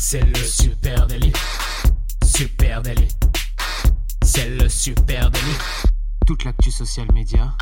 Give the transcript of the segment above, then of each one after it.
C'est le super délit. Super délit. C'est le super délit. Toute l'actu social média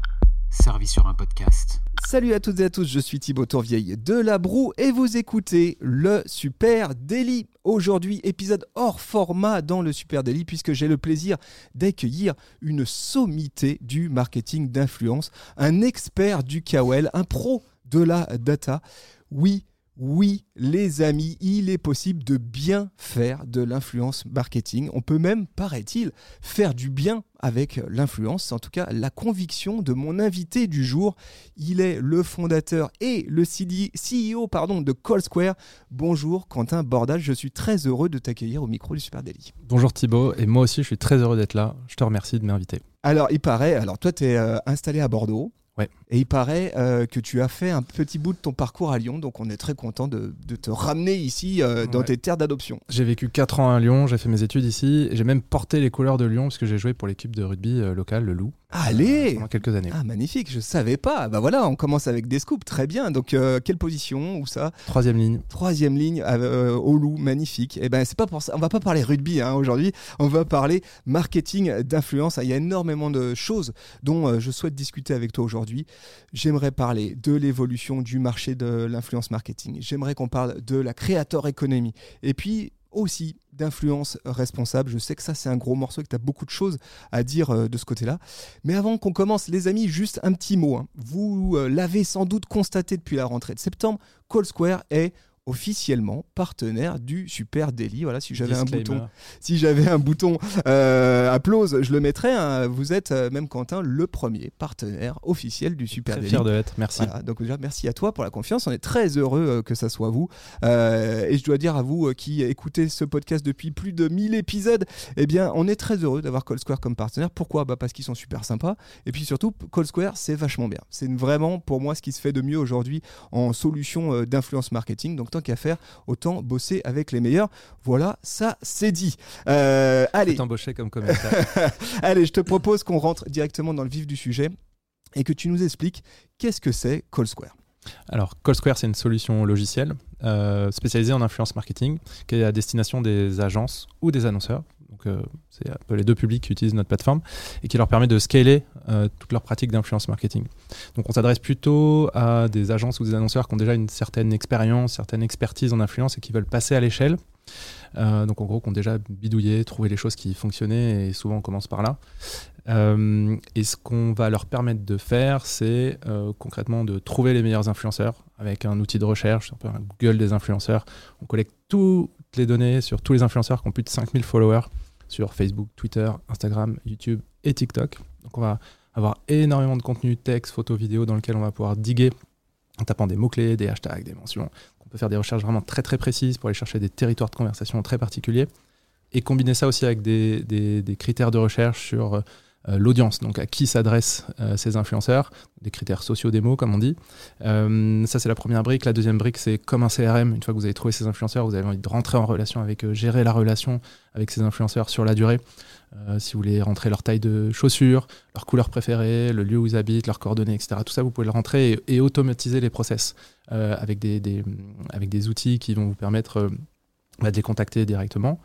servie sur un podcast. Salut à toutes et à tous, je suis Thibaut Tourvieille de La Broue et vous écoutez le Super Daily. Aujourd'hui, épisode hors format dans le Super Daily puisque j'ai le plaisir d'accueillir une sommité du marketing d'influence, un expert du KOL, un pro de la data. Oui, oui, les amis, il est possible de bien faire de l'influence marketing. On peut même, paraît-il, faire du bien avec l'influence. En tout cas la conviction de mon invité du jour. Il est le fondateur et le CEO pardon, de Call Square. Bonjour Quentin Bordage, je suis très heureux de t'accueillir au micro du Super Daily. Bonjour Thibaut, et moi aussi je suis très heureux d'être là. Je te remercie de m'inviter. Alors, il paraît, alors toi tu es euh, installé à Bordeaux. Ouais. Et il paraît euh, que tu as fait un petit bout de ton parcours à Lyon, donc on est très content de, de te ramener ici euh, dans Ouais. tes terres d'adoption. J'ai vécu 4 ans à Lyon, j'ai fait mes études ici, j'ai même porté les couleurs de Lyon parce que j'ai joué pour l'équipe de rugby euh, locale, le Loup, Allez pendant quelques années. Ah magnifique, je savais pas. Bah voilà, on commence avec des scoops, très bien. Donc euh, quelle position Où ça? Troisième ligne. Troisième ligne euh, au loup, magnifique. Et ben c'est pas pour ça. On va pas parler rugby hein, aujourd'hui. On va parler marketing d'influence. Il y a énormément de choses dont euh, je souhaite discuter avec toi aujourd'hui. J'aimerais parler de l'évolution du marché de l'influence marketing. J'aimerais qu'on parle de la creator economy. Et puis aussi d'influence responsable. Je sais que ça c'est un gros morceau et que tu as beaucoup de choses à dire euh, de ce côté-là. Mais avant qu'on commence, les amis, juste un petit mot. hein. Vous euh, l'avez sans doute constaté depuis la rentrée de septembre, Call Square est officiellement partenaire du Super Daily. Voilà, si j'avais un bouton, si j'avais un bouton euh, applause, je le mettrais. hein. Vous êtes euh, même Quentin le premier partenaire officiel du Super Très Daily. fier de l'être, merci. Voilà, donc déjà merci à toi pour la confiance. On est très heureux euh, que ça soit vous. Euh, et je dois dire à vous qui écoutez ce podcast depuis plus de 1000 épisodes, eh bien, on est très heureux d'avoir Call Square comme partenaire. Pourquoi? Bah Parce qu'ils sont super sympas. Et puis surtout, Call Square, c'est vachement bien. C'est vraiment pour moi ce qui se fait de mieux aujourd'hui en solution d'influence marketing. Donc tant qu'à faire, autant bosser avec les meilleurs. Voilà, ça c'est dit. Euh, allez, comme. Allez, je te propose qu'on rentre directement dans le vif du sujet et que tu nous expliques qu'est-ce que c'est Call Square. Alors, Call Square, c'est une solution logicielle euh, spécialisée en influence marketing qui est à destination des agences ou des annonceurs. Donc, euh, c'est un peu les deux publics qui utilisent notre plateforme et qui leur permet de scaler euh, toutes leurs pratiques d'influence marketing. Donc, on s'adresse plutôt à des agences ou des annonceurs qui ont déjà une certaine expérience, certaine expertise en influence et qui veulent passer à l'échelle. Euh, donc, en gros, qui ont déjà bidouillé, trouvé les choses qui fonctionnaient et souvent on commence par là. Euh, et ce qu'on va leur permettre de faire, c'est concrètement de trouver les meilleurs influenceurs avec un outil de recherche, un peu un Google des influenceurs. On collecte les données sur tous les influenceurs qui ont plus de 5000 followers sur Facebook, Twitter, Instagram, YouTube et TikTok. Donc on va avoir énormément de contenu, texte, photos, vidéos dans lequel on va pouvoir diguer en tapant des mots-clés, des hashtags, des mentions. On peut faire des recherches vraiment très très précises pour aller chercher des territoires de conversation très particuliers et combiner ça aussi avec des critères de recherche sur euh, l'audience, donc à qui s'adressent euh, ces influenceurs, des critères sociaux mots comme on dit. Euh, ça c'est la première brique. La deuxième brique c'est comme un CRM. Une fois que vous avez trouvé ces influenceurs, vous avez envie de rentrer en relation avec eux, gérer la relation avec ces influenceurs sur la durée. Euh, si vous voulez rentrer leur taille de chaussures, leur couleur préférée, le lieu où ils habitent, leurs coordonnées, etc. Tout ça, vous pouvez le rentrer et, automatiser les process euh, avec, des, avec des outils qui vont vous permettre euh, bah, de les contacter directement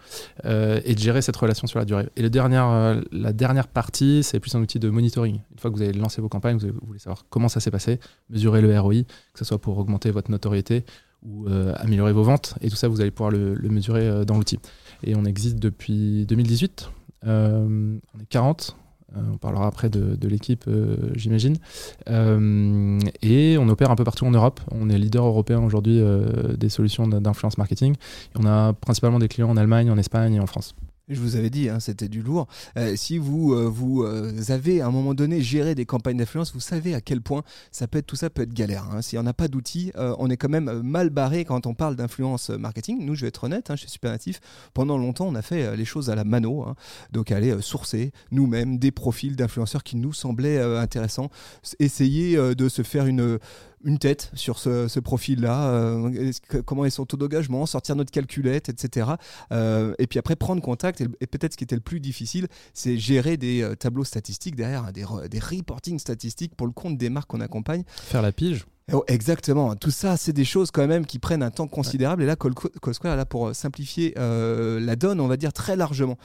euh, et de gérer cette relation sur la durée. Et le euh, la dernière partie, c'est plus un outil de monitoring. Une fois que vous avez lancé vos campagnes, vous, voulez savoir comment ça s'est passé, mesurer le ROI, que ce soit pour augmenter votre notoriété ou euh, améliorer vos ventes. Et tout ça, vous allez pouvoir le, mesurer dans l'outil. Et on existe depuis 2018. Euh, on est 40. Euh, on parlera après de, l'équipe, euh, j'imagine. Euh, et on opère un peu partout en Europe. On est leader européen aujourd'hui des solutions d'in- d'influence marketing. Et on a principalement des clients en Allemagne, en Espagne et en France. Je vous avais dit, hein, c'était du lourd. Euh, si vous, euh, vous euh, avez à un moment donné géré des campagnes d'influence, vous savez à quel point ça peut être, tout ça peut être galère. hein. S'il n'y en a pas d'outils, on est quand même mal barré quand on parle d'influence marketing. Nous, je vais être honnête, hein, chez Supernatif, pendant longtemps, on a fait les choses à la mano. hein. Donc, aller sourcer nous-mêmes des profils d'influenceurs qui nous semblaient intéressants, essayer de se faire une une tête sur ce, profil-là, euh, comment est son taux d'engagement, sortir notre calculette, etc. Et puis après prendre contact, et, et peut-être ce qui était le plus difficile, c'est gérer des euh, tableaux statistiques derrière, hein, des, re- des reporting statistiques pour le compte des marques qu'on accompagne. Faire la pige. Oh, exactement. Tout ça, c'est des choses quand même qui prennent un temps considérable. Et là, est là pour simplifier la donne, on va dire très largement.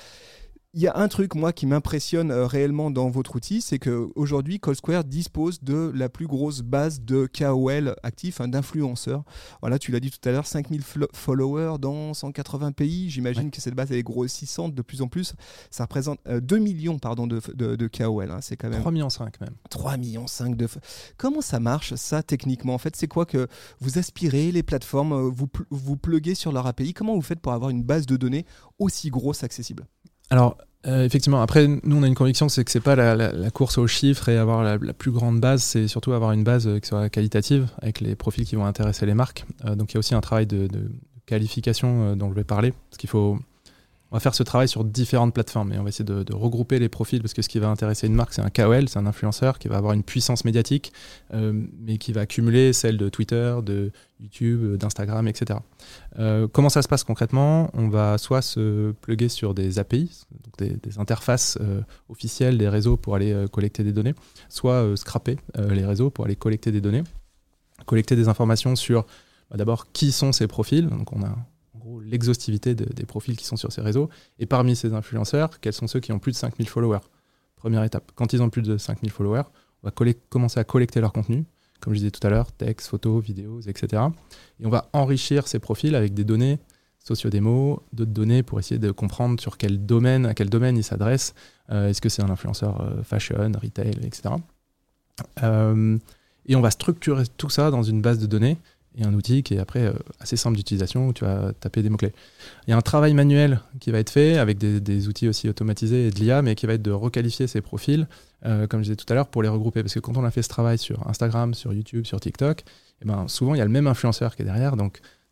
Il y a un truc, moi, qui m'impressionne euh, réellement dans votre outil, c'est qu'aujourd'hui, CallSquare dispose de la plus grosse base de KOL actifs, hein, d'influenceurs. Voilà, tu l'as dit tout à l'heure, 5000 followers dans 180 pays. J'imagine que cette base est grossissante de plus en plus. Ça représente 2 euh, millions pardon, de, de, KOL. Hein. C'est quand même... 3 millions 5 même. 3 millions 5 de... Comment ça marche, ça, techniquement? En fait, c'est quoi que vous aspirez les plateformes, euh, vous, vous pluguez sur leur API Comment vous faites pour avoir une base de données aussi grosse accessible? Alors, euh, effectivement, après, nous, on a une conviction, c'est que c'est pas la, course aux chiffres et avoir la, plus grande base, c'est surtout avoir une base euh, qui soit qualitative, avec les profils qui vont intéresser les marques. Euh, donc, il y a aussi un travail de, de qualification dont je vais parler, parce qu'il faut on va faire ce travail sur différentes plateformes et on va essayer de, regrouper les profils parce que ce qui va intéresser une marque, c'est un KOL, c'est un influenceur qui va avoir une puissance médiatique, euh, mais qui va accumuler celle de Twitter, de YouTube, d'Instagram, etc. Euh, comment ça se passe concrètement? On va soit se pluguer sur des API, donc des, interfaces euh, officielles des réseaux pour aller collecter des données, soit scraper les réseaux pour aller collecter des données, collecter des informations sur bah, d'abord qui sont ces profils. L'exhaustivité des profils qui sont sur ces réseaux. Et parmi ces influenceurs, quels sont ceux qui ont plus de 5000 followers? Première étape. Quand ils ont plus de 5000 followers, on va commencer à collecter leur contenu, comme je disais tout à l'heure, texte, photos, vidéos, etc. Et on va enrichir ces profils avec des données sociodémos, d'autres données pour essayer de comprendre sur quel domaine, à quel domaine ils s'adressent. Euh, est-ce que c'est un influenceur euh, fashion, retail, etc. Euh, et on va structurer tout ça dans une base de données et un outil qui est après euh, assez simple d'utilisation où tu vas taper des mots-clés. Il y a un travail manuel qui va être fait avec des, outils aussi automatisés et de l'IA, mais qui va être de requalifier ces profils, euh, comme je disais tout à l'heure, pour les regrouper. Parce que quand on a fait ce travail sur Instagram, sur YouTube, sur TikTok, eh ben, souvent il y a le même influenceur qui est derrière.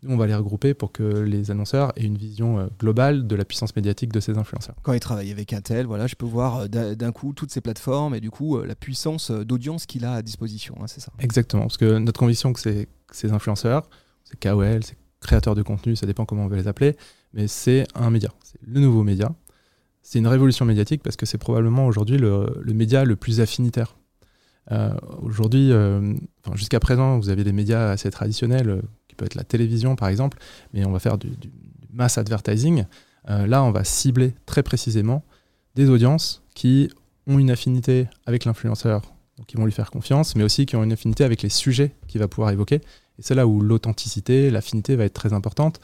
On va les regrouper pour que les annonceurs aient une vision euh, globale de la puissance médiatique de ces influenceurs. Quand ils travaillent avec Intel, voilà, je peux voir euh, d'un coup toutes ces plateformes et du coup euh, la puissance d'audience qu'il a à disposition, hein, c'est ça Exactement, parce que notre conviction que c'est ces influenceurs, c'est KOL, c'est créateurs de contenu, ça dépend comment on veut les appeler, mais c'est un média, c'est le nouveau média. C'est une révolution médiatique parce que c'est probablement aujourd'hui le, média le plus affinitaire. aujourd'hui, jusqu'à présent, vous avez des médias assez traditionnels peut être la télévision par exemple, mais on va faire du, mass advertising. Euh, là, on va cibler très précisément des audiences qui ont une affinité avec l'influenceur, donc qui vont lui faire confiance, mais aussi qui ont une affinité avec les sujets qu'il va pouvoir évoquer. Et c'est là où l'authenticité, l'affinité va être très importante,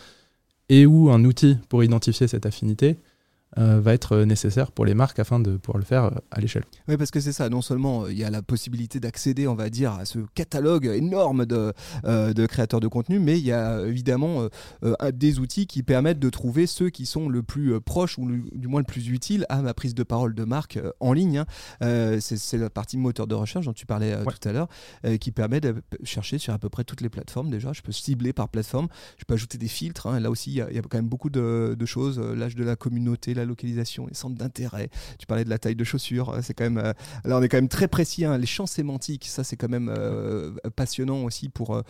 et où un outil pour identifier cette affinité euh, va être nécessaire pour les marques afin de pouvoir le faire euh, à l'échelle. Oui, parce que c'est ça. Non seulement euh, il y a la possibilité d'accéder, on va dire, à ce catalogue énorme de, de créateurs de contenu, mais il y a évidemment des outils qui permettent de trouver ceux qui sont le plus proches ou du moins le plus utile à ma prise de parole de marque en ligne. Hein. c'est la partie moteur de recherche dont tu parlais tout à l'heure, qui permet de chercher sur à peu près toutes les plateformes déjà. Je peux cibler par plateforme, je peux ajouter des filtres. Hein. Là aussi, il y, a quand même beaucoup de, de choses, l'âge de la communauté, localisation, les centres d'intérêt. Tu parlais de la taille de chaussures. Euh, c'est quand même. Euh, là, on est quand même très précis. Hein. Les champs sémantiques, ça, c'est quand même euh, passionnant aussi pour,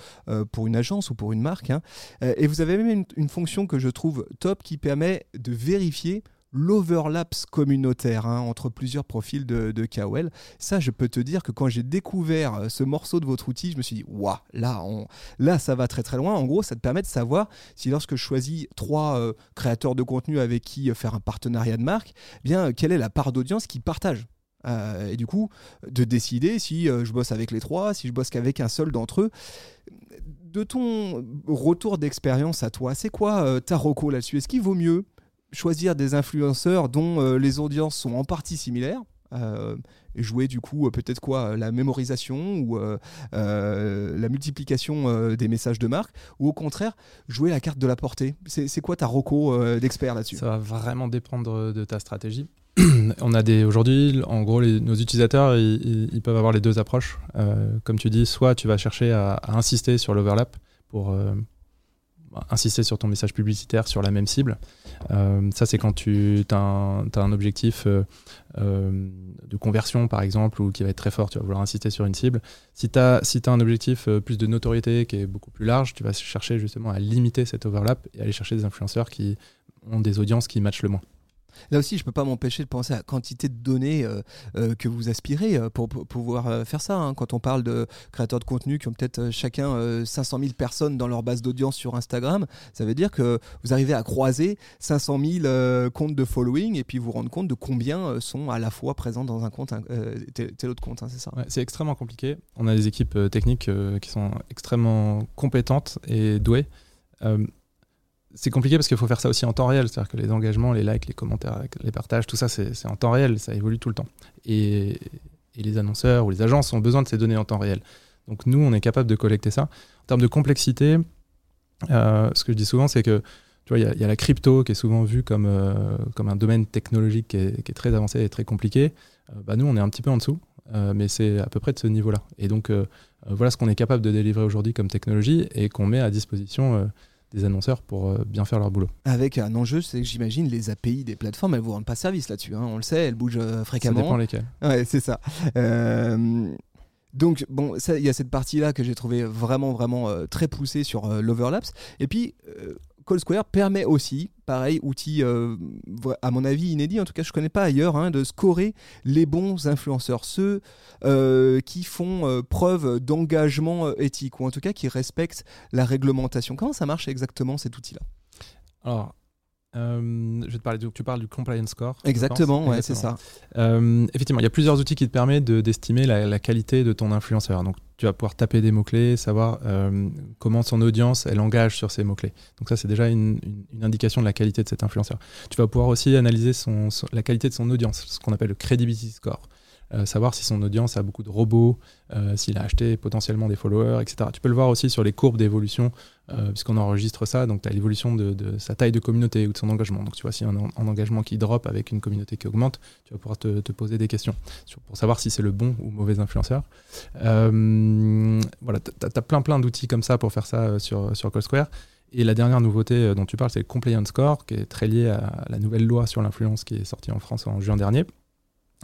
pour une agence ou pour une marque. Hein. et vous avez même une, fonction que je trouve top qui permet de vérifier l'overlaps communautaire hein, entre plusieurs profils de, de, KOL. Ça, je peux te dire que quand j'ai découvert euh, ce morceau de votre outil, je me suis dit, waouh, là, là, ça va très très loin. En gros, ça te permet de savoir si lorsque je choisis trois euh, créateurs de contenu avec qui euh, faire un partenariat de marque, eh bien, quelle est la part d'audience qui partagent et du coup, de décider si je bosse avec les trois, si je bosse qu'avec un seul d'entre eux. De ton retour d'expérience à toi, c'est quoi ta reco là-dessus? Est-ce qu'il vaut mieux choisir des influenceurs dont euh, les audiences sont en partie similaires. Euh, jouer du coup euh, peut-être quoi la mémorisation ou la multiplication des messages de marque ou au contraire jouer la carte de la portée. C'est quoi ta roco d'expert là-dessus? Ça va vraiment dépendre de ta stratégie. On a des aujourd'hui en gros nos utilisateurs ils, peuvent avoir les deux approches. Comme tu dis soit tu vas chercher à insister sur l'overlap pour insister sur ton message publicitaire sur la même cible. Euh, ça, c'est quand tu as un, objectif euh, euh, de conversion, par exemple, ou qui va être très fort, tu vas vouloir insister sur une cible. Si tu as, un objectif plus de notoriété qui est beaucoup plus large, tu vas chercher justement à limiter cet overlap et aller chercher des influenceurs qui ont des audiences qui matchent le moins. Là aussi, je peux pas m'empêcher de penser à la quantité de données euh, euh, que vous aspirez euh, pour, pouvoir faire ça. hein. Quand on parle de créateurs de contenu qui ont peut-être chacun euh, 500 000 personnes dans leur base d'audience sur Instagram, ça veut dire que vous arrivez à croiser 500 000 euh, comptes de following et puis vous rendre compte de combien sont à la fois présents dans un compte, tel, tel autre compte, hein, c'est ça? C'est extrêmement compliqué. On a des équipes techniques qui sont extrêmement compétentes et douées. C'est compliqué parce qu'il faut faire ça aussi en temps réel. C'est-à-dire que les engagements, les likes, les commentaires, les partages, tout ça, c'est en temps réel. Ça évolue tout le temps. Et, les annonceurs ou les agences ont besoin de ces données en temps réel. Donc nous, on est capable de collecter ça. En termes de complexité, euh, ce que je dis souvent, c'est que tu vois, il y a- la crypto qui est souvent vue comme, euh, comme un domaine technologique qui est, très avancé et très compliqué. Euh, bah, nous, on est un petit peu en dessous, mais c'est à peu près de ce niveau-là. Et donc, voilà ce qu'on est capable de délivrer aujourd'hui comme technologie et qu'on met à disposition des annonceurs pour euh, bien faire leur boulot. Avec un enjeu, c'est que j'imagine les API des plateformes, elles vous rendent pas service là-dessus. hein. On le sait, elles bougent euh, Ça fréquemment. dépend lesquels. Ouais, c'est ça. Euh, donc, bon, ça, il y a cette partie-là que j'ai trouvé vraiment, vraiment euh, très poussée sur euh, l'overlaps. Et puis, euh, Call Square permet aussi, pareil, outil, euh, à mon avis, inédit, en tout cas, je connais pas ailleurs, hein, de scorer les bons influenceurs, ceux euh, qui font euh, preuve d'engagement éthique, ou en tout cas qui respectent la réglementation. Comment ça marche exactement cet outil-là? Euh, je vais te parler du, tu parles du compliance score. Exactement, ouais, c'est ça. Euh, effectivement, il y a plusieurs outils qui te permettent de- d'estimer la, la qualité de ton influenceur. Donc, tu vas pouvoir taper des mots-clés, savoir euh, comment son audience, elle engage sur ces mots-clés. Donc, ça, c'est déjà une, une- une indication de la qualité de cet influenceur. Tu vas pouvoir aussi analyser son, son- la qualité de son audience, ce qu'on appelle le credibility score. Euh, savoir si son audience a beaucoup de robots, euh, s'il a acheté potentiellement des followers, etc. Tu peux le voir aussi sur les courbes d'évolution, euh, puisqu'on enregistre ça. Donc, tu as l'évolution de, sa taille de communauté ou de son engagement. Donc, tu vois, a un, un engagement qui drop avec une communauté qui augmente, tu vas pouvoir te, poser des questions pour savoir si c'est le bon ou mauvais influenceur. Voilà, tu as, plein plein d'outils comme ça pour faire ça sur, sur Call Square. Et la dernière nouveauté dont tu parles, c'est le Compliance Score, qui est très lié à la nouvelle loi sur l'influence qui est sortie en France en juin dernier.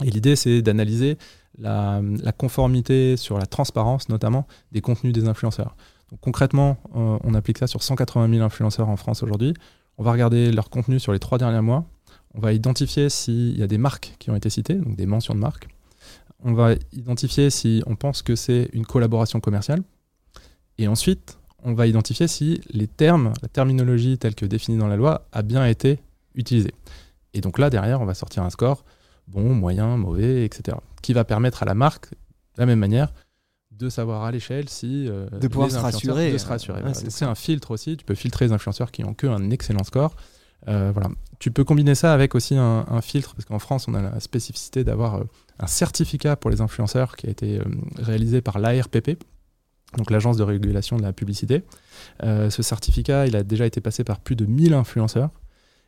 Et l'idée, c'est d'analyser la, conformité sur la transparence, notamment des contenus des influenceurs. Donc, concrètement, euh, on applique ça sur 180 000 influenceurs en France aujourd'hui. On va regarder leur contenu sur les trois derniers mois. On va identifier s'il y a des marques qui ont été citées, donc des mentions de marques. On va identifier si on pense que c'est une collaboration commerciale. Et ensuite, on va identifier si les termes, la terminologie telle que définie dans la loi a bien été utilisée. Et donc là, derrière, on va sortir un score bon, moyen, mauvais, etc. Qui va permettre à la marque, de la même manière, de savoir à l'échelle si euh, De pouvoir se rassurer. de se rassurer. Ouais, voilà. c'est un filtre aussi. Tu peux filtrer les influenceurs qui ont que un excellent score. Euh, voilà. Tu peux combiner ça avec aussi un, un filtre, parce qu'en France, on a la spécificité d'avoir euh, un certificat pour les influenceurs qui a été euh, réalisé par l'ARPP, donc l'Agence de régulation de la publicité. Euh, ce certificat, il a déjà été passé par plus de 1000 influenceurs.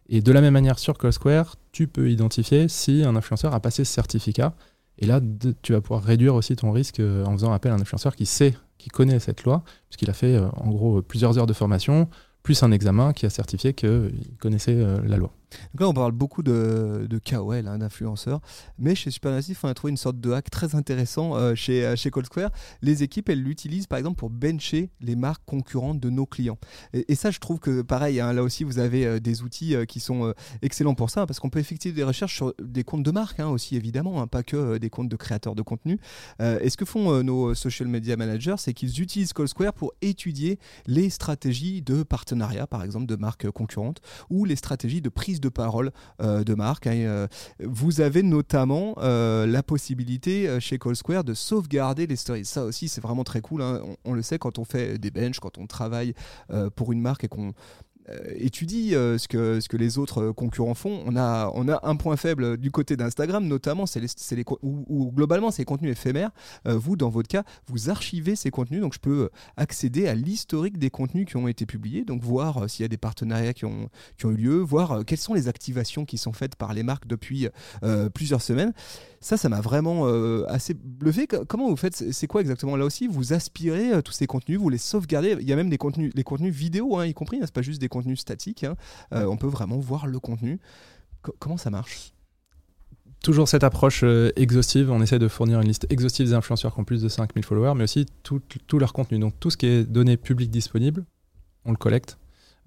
Et de la même manière, sur Call Square, tu peux identifier si un influenceur a passé ce certificat. Et là, tu vas pouvoir réduire aussi ton risque euh, en faisant appel à un influenceur qui sait, qui connaît cette loi, puisqu'il a fait euh, en gros plusieurs heures de formation, plus un examen qui a certifié qu'il connaissait euh, la loi. Donc là, on parle beaucoup de, de KOL, hein, d'influenceurs, mais chez Supermassif, on a trouvé une sorte de hack très intéressant euh, chez, euh, chez Cold Square. Les équipes, elles l'utilisent par exemple pour bencher les marques concurrentes de nos clients. Et, ça, je trouve que pareil, hein, là aussi, vous avez euh, des outils qui sont excellents pour ça, parce qu'on peut effectuer des recherches sur des comptes de marques hein, aussi, évidemment, hein, pas que des comptes de créateurs de contenu. Et ce que font nos social media managers, c'est qu'ils utilisent Cold Square pour étudier les stratégies de partenariat, par exemple, de marques concurrentes, ou les stratégies de prise de parole euh, de marque. hein. Euh, vous avez notamment euh, la possibilité chez Call Square de sauvegarder les stories. Ça aussi, c'est vraiment très cool. hein. On, on le sait quand on fait des benches, quand on travaille pour une marque et qu'on étudie euh, ce, que, ce que les autres euh, concurrents font. On a, on a un point faible du côté d'Instagram, notamment, les, les, ou globalement, c'est les contenus éphémères. Euh, vous, dans votre cas, vous archivez ces contenus, donc je peux euh, accéder à l'historique des contenus qui ont été publiés, donc voir euh, s'il y a des partenariats qui ont, qui ont eu lieu, voir euh, quelles sont les activations qui sont faites par les marques depuis euh, plusieurs semaines. Ça, ça m'a vraiment euh, assez bluffé. Co- Comment vous faites? C'est quoi exactement? Là aussi Vous aspirez euh, tous ces contenus, vous les sauvegardez. Il y a même des contenus, les contenus vidéo, hein, y compris. hein, c'est pas juste des contenus statiques. hein. Euh, on peut vraiment voir le contenu. Co- comment ça marche? Toujours cette approche euh, exhaustive, on essaie de fournir une liste exhaustive des influenceurs qui ont plus de 5000 followers, mais aussi tout, tout leur contenu. Donc tout ce qui est donné public disponible, on le collecte.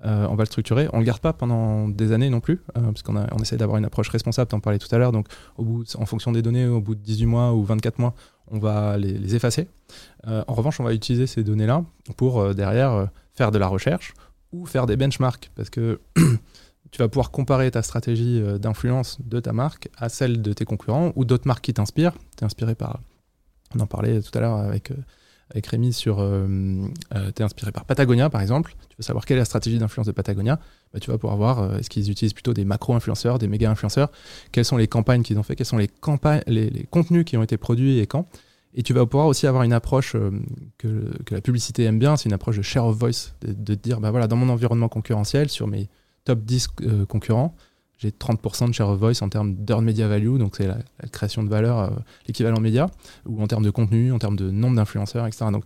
euh, on va le structurer. On le garde pas pendant des années non plus, euh, parce qu'on on essaie d'avoir une approche responsable, t'en parlais tout à l'heure. Donc, au bout, en fonction des données, au bout de 18 mois ou 24 mois, on va les, effacer. En revanche, on va utiliser ces données-là pour derrière faire de la recherche ou faire des benchmarks, parce que tu vas pouvoir comparer ta stratégie d'influence de ta marque à celle de tes concurrents ou d'autres marques qui t'inspirent. Tu es inspiré par, on en parlait tout à l'heure avec avec Rémi sur. Euh, euh, inspiré par Patagonia, par exemple. Tu veux savoir quelle est la stratégie d'influence de Patagonia. Bah, tu vas pouvoir voir euh, est-ce qu'ils utilisent plutôt des macro-influenceurs, des méga-influenceurs, quelles sont les campagnes qu'ils ont fait, quels sont les, campagnes, les, contenus qui ont été produits et quand? Et tu vas pouvoir aussi avoir une approche que, que, la publicité aime bien, c'est une approche de share of voice, de, de dire bah voilà, dans mon environnement concurrentiel, sur mes top 10 concurrents, j'ai 30% de share of voice en termes d'earned media value, donc c'est la, création de valeur, euh, l'équivalent média, ou en termes de contenu, en termes de nombre d'influenceurs, etc. Donc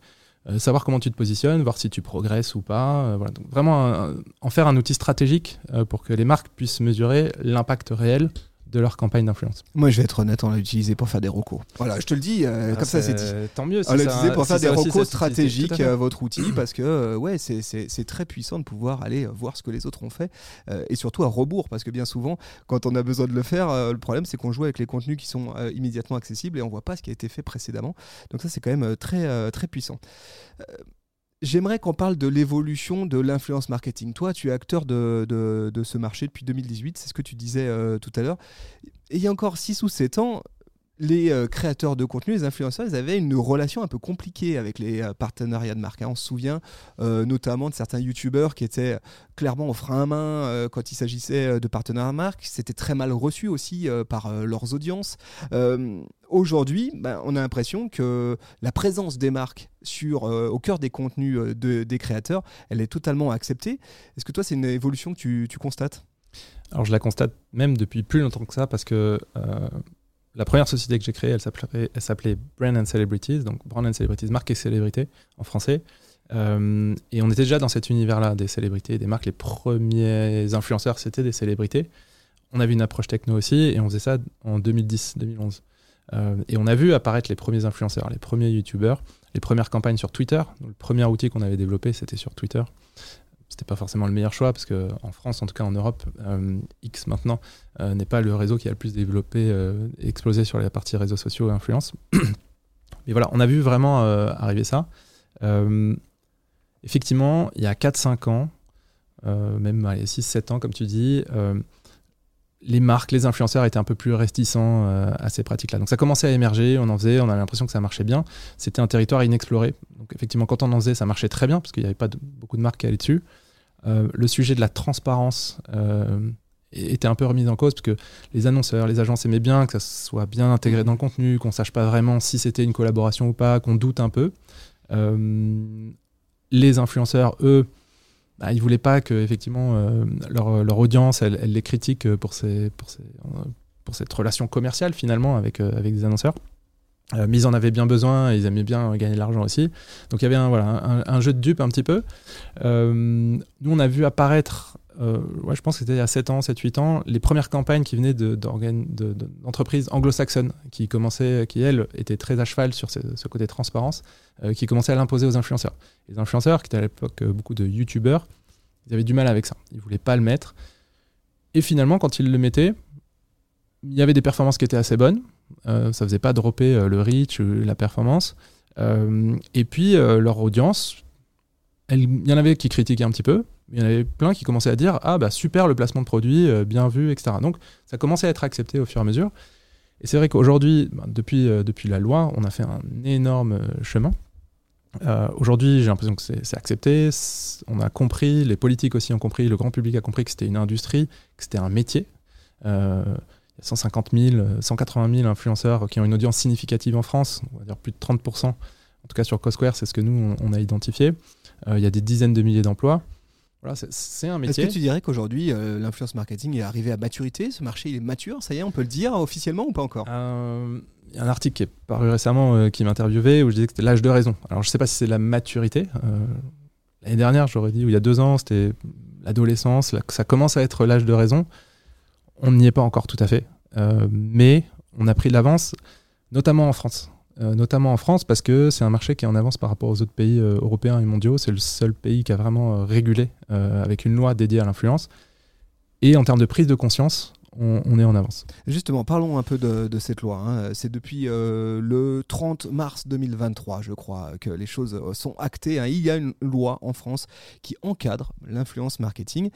euh, savoir comment tu te positionnes, voir si tu progresses ou pas. Euh, voilà. Donc, vraiment en faire un outil stratégique pour que les marques puissent mesurer l'impact réel de leur campagne d'influence. Moi, je vais être honnête, on l'a utilisé pour faire des recours. Voilà, je te le dis, euh, ah, comme ça c'est dit. Tant mieux. on l'a utilisé pour faire des recours stratégiques, euh, votre outil, parce que euh, ouais, c'est très puissant de pouvoir aller voir ce que les autres ont fait, et surtout à rebours, parce que bien souvent, quand on a besoin de le faire, le problème c'est qu'on joue avec les contenus qui sont immédiatement accessibles et on voit pas ce qui a été fait précédemment. Donc ça, c'est quand même très, très puissant. J'aimerais qu'on parle de l'évolution de l'influence marketing. Toi, tu es acteur de, ce marché depuis 2018, c'est ce que tu disais euh, tout à l'heure. Il y a encore 6 ou 7 ans, les euh, créateurs de contenu, les influenceurs, ils avaient une relation un peu compliquée avec les euh, partenariats de marque. Hein. On se souvient notamment de certains youtubeurs qui étaient clairement au frein à main quand il s'agissait de partenariats de marque. C'était très mal reçu aussi par leurs audiences. Aujourd'hui, ben, on a l'impression que la présence des marques sur, au cœur des contenus de, des créateurs, elle est totalement acceptée. Est-ce que toi, c'est une évolution que tu, tu constates? Alors je la constate même depuis plus longtemps que ça parce que la première société que j'ai créée, elle s'appelait, Brand and Celebrities, donc Brand and Celebrities, marque et célébrité en français. Euh, et on était déjà dans cet univers-là des célébrités, des marques. Les premiers influenceurs, c'était des célébrités. On avait une approche techno aussi, et on faisait ça en 2010-2011. Euh, et on a vu apparaître les premiers influenceurs, les premiers youtubeurs, les premières campagnes sur Twitter. le premier outil qu'on avait développé, c'était sur Twitter c'était pas forcément le meilleur choix parce que en France, en tout cas en Europe, euh, X maintenant euh, n'est pas le réseau qui a le plus développé, euh, explosé sur les parties réseaux sociaux et influence. Mais voilà, on a vu vraiment arriver ça. effectivement, il y a 4-5 ans, même 6-7 ans, comme tu dis, les marques, les influenceurs étaient un peu plus réticents à ces pratiques-là. Donc ça commençait à émerger, on en faisait, on avait l'impression que ça marchait bien. C'était un territoire inexploré. Donc effectivement, quand on en faisait, ça marchait très bien parce qu'il n'y avait pas beaucoup de marques qui allaient dessus. Euh, le sujet de la transparence euh, était un peu remis en cause parce que les annonceurs, les agences aimaient bien que ça soit bien intégré dans le contenu, qu'on sache pas vraiment si c'était une collaboration ou pas, qu'on doute un peu. Euh, les influenceurs, eux, bah, ils voulaient pas que effectivement leur, audience, elle, les critique pour, ces, pour, ces, pour cette relation commerciale finalement avec, avec des annonceurs. Euh, mais ils en avaient bien besoin, ils aimaient bien gagner de l'argent aussi. Donc il y avait un, voilà, un, jeu de dupes un petit peu. Euh, nous, on a vu apparaître, euh, je pense que c'était a 7 ans, 7-8 ans, les premières campagnes qui venaient d'entreprises anglo-saxonnes, qui qui elles étaient très à cheval sur ce, ce côté transparence, qui commençaient à l'imposer aux influenceurs. Les influenceurs, qui étaient à l'époque beaucoup de youtubeurs, ils avaient du mal avec ça. Ils voulaient pas le mettre. Et finalement, quand ils le mettaient, il y avait des performances qui étaient assez bonnes. Euh, ça faisait pas dropper euh, le reach, la performance. Euh, et puis leur audience, il y en avait qui critiquaient un petit peu, il y en avait plein qui commençaient à dire ah bah super le placement de produit, bien vu, etc. Donc ça commençait à être accepté au fur et à mesure. Et c'est vrai qu'aujourd'hui, ben, depuis, depuis la loi, on a fait un énorme chemin. Aujourd'hui, j'ai l'impression que c'est accepté. On a compris, les politiques aussi ont compris, le grand public a compris que c'était une industrie, que c'était un métier. Euh, il y a 150 000, 180 000 influenceurs qui ont une audience significative en France, on va dire plus de 30%. En tout cas, sur Cosquare, c'est ce que nous, on, a identifié. Euh, il y a des dizaines de milliers d'emplois. Voilà, c'est un métier. Est-ce que tu dirais qu'aujourd'hui, euh, l'influence marketing est arrivé à maturité? Ce marché, il est mature Ça y est, on peut le dire officiellement ou pas encore? Euh, Il y a un article qui est paru récemment qui m'interviewait où je disais que c'était l'âge de raison. Alors, je ne sais pas si c'est la maturité. L'année dernière, j'aurais dit, ou il y a deux ans, c'était l'adolescence. Ça commence à être l'âge de raison. On n'y est pas encore tout à fait, euh, mais on a pris de l'avance, notamment en France. Notamment en France, parce que c'est un marché qui est en avance par rapport aux autres pays européens et mondiaux. C'est le seul pays qui a vraiment régulé avec une loi dédiée à l'influence. Et en termes de prise de conscience, on, est en avance. Justement, parlons un peu de, cette loi. Hein. C'est depuis le 30 mars 2023, je crois, que les choses sont actées. Hein. Il y a une loi en France qui encadre l'influence marketing.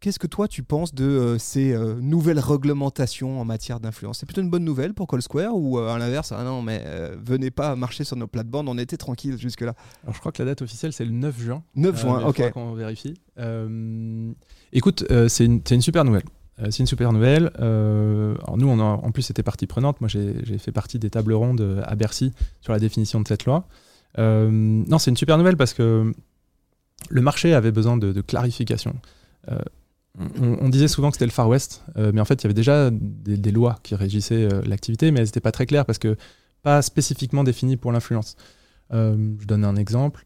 Qu'est-ce que toi tu penses de euh, ces euh, nouvelles réglementations en matière d'influence? C'est plutôt une bonne nouvelle pour Call Square ou euh, à l'inverse, ah non mais venez pas marcher sur nos plates-bandes, on était tranquille jusque-là? Alors je crois que la date officielle c'est le 9 juin. 9 juin, ok. on vérifie. écoute, c'est une, une, super nouvelle. c'est une super nouvelle. alors nous, on en plus, c'était partie prenante. Moi, j'ai fait partie des tables rondes à Bercy sur la définition de cette loi. non, c'est une super nouvelle parce que le marché avait besoin de, de clarification on, disait souvent que c'était le Far West, euh, mais en fait, il y avait déjà des, lois qui régissaient euh, l'activité, mais elles n'étaient pas très claires parce que pas spécifiquement définies pour l'influence. Euh, je donne un exemple.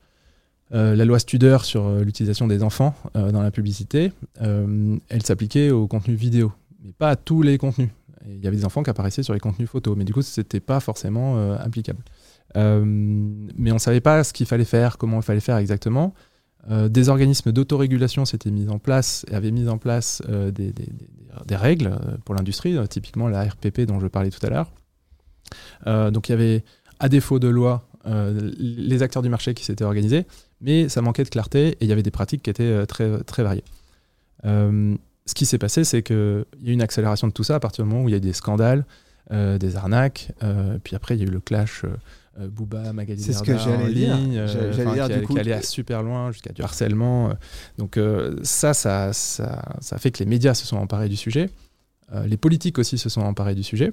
la loi Studer sur l'utilisation des enfants dans la publicité, elle s'appliquait au contenu vidéo, mais pas à tous les contenus. Il y avait des enfants qui apparaissaient sur les contenus photos, mais du coup, ce n'était pas forcément applicable. mais on ne savait pas ce qu'il fallait faire, comment il fallait faire exactement. Euh, des organismes d'autorégulation s'étaient mis en place et avaient mis en place euh, des, règles euh, pour l'industrie, typiquement la RPP dont je parlais tout à l'heure. donc il y avait, à défaut de loi, les acteurs du marché qui s'étaient organisés, mais ça manquait de clarté et il y avait des pratiques qui étaient très, très variées. ce qui s'est passé, c'est qu'il y a eu une accélération de tout ça à partir du moment où il y a eu des scandales, des arnaques, puis après il y a eu le clash euh, Booba, Magazine C'est ce que j'allais dire. Euh, qui, allait à super loin jusqu'à du harcèlement. Euh. Donc ça, ça, ça, ça, fait que les médias se sont emparés du sujet. les politiques aussi se sont emparés du sujet.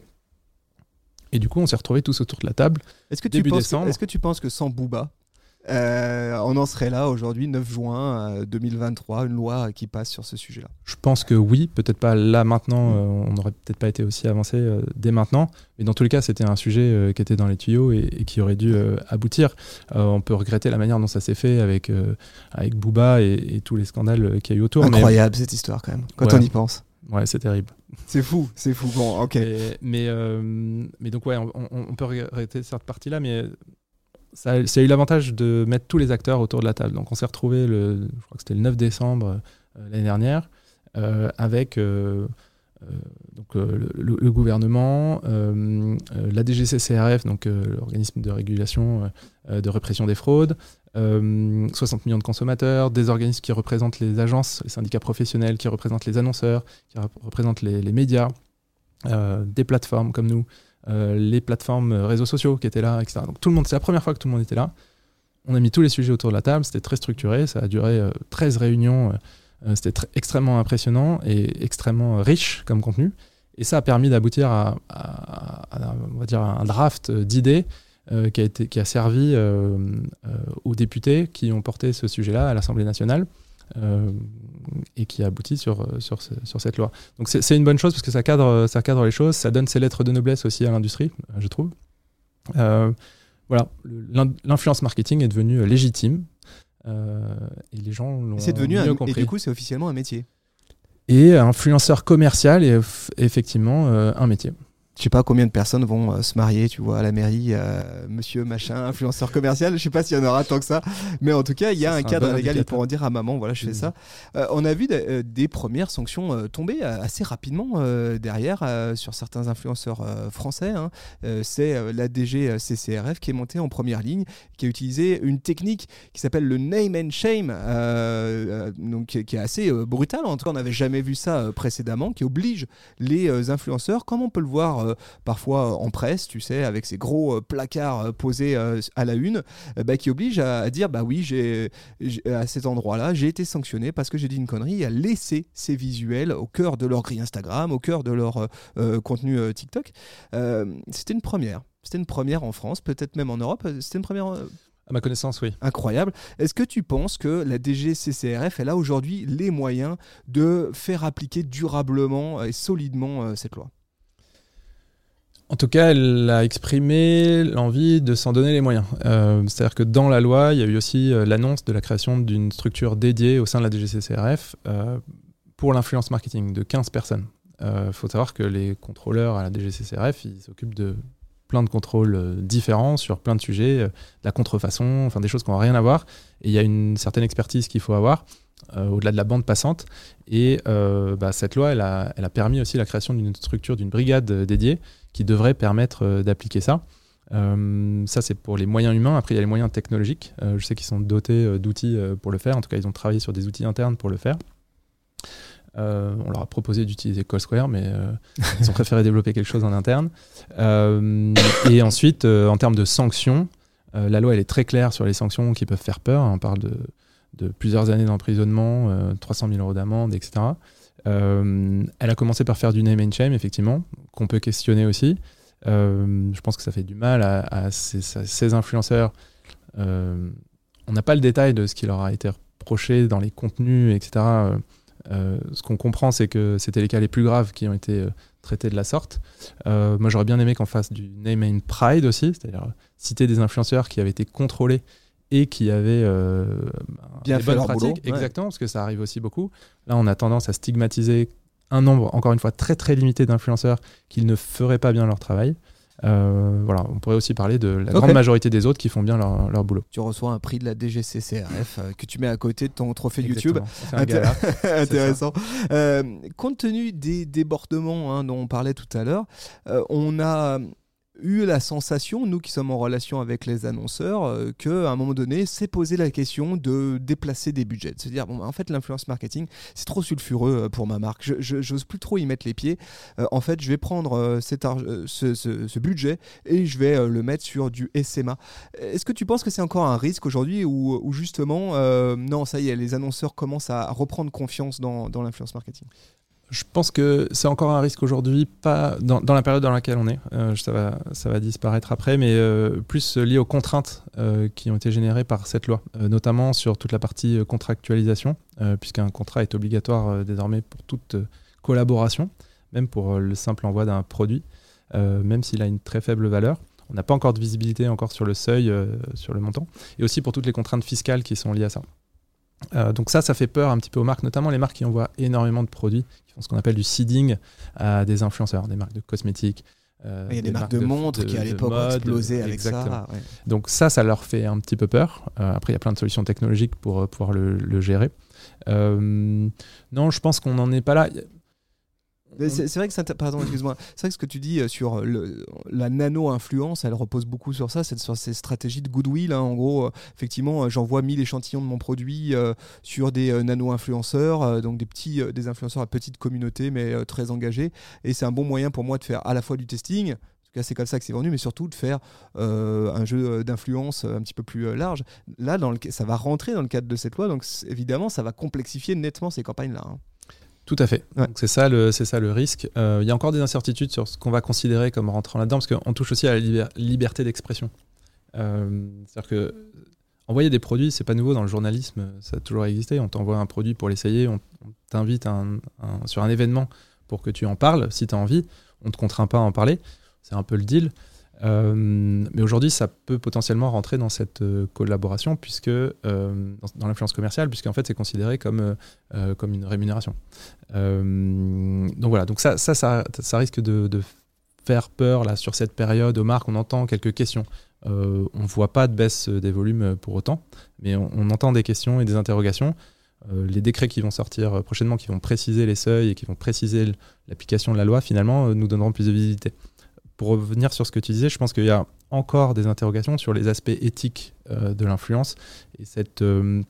Et du coup, on s'est retrouvés tous autour de la table. Est-ce que, tu penses est-ce que tu penses que sans Booba, euh, on en serait là aujourd'hui, 9 juin 2023, euh, une loi qui passe sur ce sujet-là Je pense que oui, peut-être pas là maintenant, euh, on n'aurait peut-être pas été aussi avancé dès maintenant, mais dans tous les cas, c'était un sujet qui était dans les tuyaux et, qui aurait dû aboutir. on peut regretter la manière dont ça s'est fait avec, avec Booba et, tous les scandales qu'il y a eu autour. Incroyable cette histoire quand même, quand on y pense. Ouais, c'est terrible. C'est fou, c'est fou. Bon, ok. mais, mais donc, ouais, on, on peut regretter cette partie-là, mais ça, a eu l'avantage de mettre tous les acteurs autour de la table. Donc on s'est retrouvé le, je crois que c'était le 9 décembre euh, l'année dernière, euh, avec euh, donc, le, gouvernement, la DGCCRF, donc l'organisme de régulation de répression des fraudes, 60 millions de consommateurs, des organismes qui représentent les agences, les syndicats professionnels, qui représentent les annonceurs, qui représentent les, les médias, des plateformes comme nous. Euh, les plateformes euh, réseaux sociaux qui étaient là, etc. Donc tout le monde, c'est la première fois que tout le monde était là. On a mis tous les sujets autour de la table, c'était très structuré, ça a duré 13 euh, réunions, c'était extrêmement impressionnant et extrêmement riche comme contenu. Et ça a permis d'aboutir à, on va un draft d'idées qui, qui a servi aux députés qui ont porté ce sujet-là à l'Assemblée nationale. Euh, et qui aboutit sur, euh, sur, sur cette loi. Donc c'est une bonne chose parce que ça cadre, ça cadre les choses, ça donne ses lettres de noblesse aussi à l'industrie, je trouve. Euh, voilà, l'influence marketing est devenue légitime et les gens l'ont C'est devenu un, et du coup c'est officiellement un métier. Et influenceur commercial est effectivement un métier je sais pas combien de personnes vont euh, se marier, tu vois, à la mairie, euh, monsieur machin, influenceur commercial. Je sais pas s'il y en aura tant que ça, mais en tout cas, il y a un cadre légal. Ils pourront dire à maman, voilà, je fais mmh. ça. Euh, on a vu des premières sanctions tomber assez rapidement derrière sur certains influenceurs français. Hein. C'est la DG CCRF qui est montée en première ligne, qui a utilisé une technique qui s'appelle le name and shame, donc qui est assez brutale. En tout cas, on n'avait jamais vu ça précédemment, qui oblige les influenceurs, comme on peut le voir euh, parfois en presse, tu sais, avec ces gros euh, placards euh, posés à la une, bah, qui oblige à, dire bah oui, j'ai à cet endroit-là, j'ai été sanctionné parce que j'ai dit une connerie, à laisser ces visuels au cœur de leur grille Instagram, au cœur de leur contenu TikTok. C'était une première. C'était une première en France, peut-être même en Europe. C'était une première. À ma connaissance, oui. Incroyable. Est-ce que tu penses que la DGCCRF, elle a aujourd'hui les moyens de faire appliquer durablement et solidement cette loi? En tout cas, elle a exprimé l'envie de s'en donner les moyens. Euh, c'est-à-dire que dans la loi, il y a eu aussi euh, l'annonce de la création d'une structure dédiée au sein de la DGCCRF euh, pour l'influence marketing de 15 personnes. Il faut savoir que les contrôleurs à la DGCCRF, ils s'occupent de plein de contrôles différents sur plein de sujets, la contrefaçon, enfin des choses qui n'ont rien à voir. Et il y a une certaine expertise qu'il faut avoir. au-delà de la bande passante. Et bah, cette loi, elle a, permis aussi la création d'une structure, d'une brigade dédiée qui devrait permettre d'appliquer ça. Euh, ça, c'est pour les moyens humains. Après, il y a les moyens technologiques. Euh, je sais qu'ils sont dotés euh, d'outils pour le faire. En tout cas, ils ont travaillé sur des outils internes pour le faire. on leur a proposé d'utiliser CallSquare, mais ils ont préféré développer quelque chose en interne. et ensuite, en termes de sanctions, la loi elle est très claire sur les sanctions qui peuvent faire peur. On parle de, de plusieurs années d'emprisonnement, 300 000 euros d'amende, etc. elle a commencé par faire du name and shame, effectivement, qu'on peut questionner aussi. Euh, je pense que ça fait du mal à, ces, influenceurs. Euh, on n'a pas le détail de ce qui leur a été reproché dans les contenus, etc. Euh, ce qu'on comprend, c'est que c'était les cas les plus graves qui ont été traités de la sorte. moi, j'aurais bien aimé qu'on fasse du name and pride aussi, c'est-à-dire citer des influenceurs qui avaient été contrôlés et qui avaient bien fait leur pratiques. Exactement, parce que ça arrive aussi beaucoup. Là, on a tendance à stigmatiser un nombre, encore une fois, très très limité d'influenceurs qui ne feraient pas bien leur travail. Euh, voilà, on pourrait aussi parler de la grande majorité des autres qui font bien leur, boulot. Tu reçois un prix de la DGCCRF euh, que tu mets à côté de ton trophée YouTube. Intéressant. Euh, compte tenu des débordements hein, dont on parlait tout à l'heure, on a eu la sensation, nous qui sommes en relation avec les annonceurs, euh, qu'à un moment donné, c'est posé la question de déplacer des budgets. C'est-à-dire, bon, en fait, l'influence marketing, c'est trop sulfureux euh, pour ma marque. Je n'ose plus trop y mettre les pieds. Euh, en fait, je vais prendre cet ce, ce, budget et je vais le mettre sur du SMA. Est-ce que tu penses que c'est encore un risque aujourd'hui ou, justement, non, ça y est, les annonceurs commencent à reprendre confiance dans, dans l'influence marketing? Je pense que c'est encore un risque aujourd'hui, pas dans, la période dans laquelle on est. Euh, ça, va, ça va disparaître après, mais euh, plus lié aux contraintes euh, qui ont été générées par cette loi, notamment sur toute la partie contractualisation, puisqu'un contrat est obligatoire désormais pour toute collaboration, même pour le simple envoi d'un produit, même s'il a une très faible valeur. On n'a pas encore de visibilité encore sur le seuil, sur le montant, et aussi pour toutes les contraintes fiscales qui sont liées à ça. Euh, donc ça, ça fait peur un petit peu aux marques, notamment les marques qui envoient énormément de produits, qui font ce qu'on appelle du seeding à des influenceurs, des marques de cosmétiques. Euh, Il y a des, marques, de, montres qui à l'époque ont explosé avec ça. Donc ça, ça leur fait un petit peu peur. Euh, après, il y a plein de solutions technologiques pour pouvoir le, le gérer. non, je pense qu'on n'en est pas là. C'est vrai que ça, pardon, excuse-moi. C'est vrai que ce que tu dis euh, sur le, la nano-influence, elle repose beaucoup sur ça, sur ces stratégies de goodwill. Hein. En gros, euh, effectivement, euh, j'envoie 1000 échantillons de mon produit sur des nano-influenceurs, donc des petits, des influenceurs à petite communauté, mais très engagés. Et c'est un bon moyen pour moi de faire à la fois du testing, c'est comme ça que c'est vendu, mais surtout de faire un jeu d'influence un petit peu plus large. Là, dans le, ça va rentrer dans le cadre de cette loi, donc évidemment, ça va complexifier nettement ces campagnes-là. Hein. Tout à fait. C'est ça le c'est ça le risque. Euh, il y a encore des incertitudes sur ce qu'on va considérer comme rentrant là-dedans parce qu'on touche aussi à la liberté d'expression. Euh, c'est-à-dire que envoyer des produits, c'est pas nouveau dans le journalisme, ça a toujours existé. On t'envoie un produit pour l'essayer, on, t'invite sur un événement pour que tu en parles si tu as envie. On ne te contraint pas à en parler. C'est un peu le deal. Euh, mais aujourd'hui, ça peut potentiellement rentrer dans cette euh, collaboration, puisque euh, dans, l'influence commerciale, puisqu'en fait, c'est considéré comme, comme une rémunération. donc voilà, donc ça, ça, ça, risque de, faire peur là sur cette période aux marques. On entend quelques questions. on ne voit pas de baisse des volumes pour autant, mais on, on entend des questions et des interrogations. les décrets qui vont sortir prochainement, qui vont préciser les seuils et qui vont préciser l'application de la loi, finalement, nous donneront plus de visibilité pour revenir sur ce que tu disais, je pense qu'il y a encore des interrogations sur les aspects éthiques euh, de l'influence et cette euh,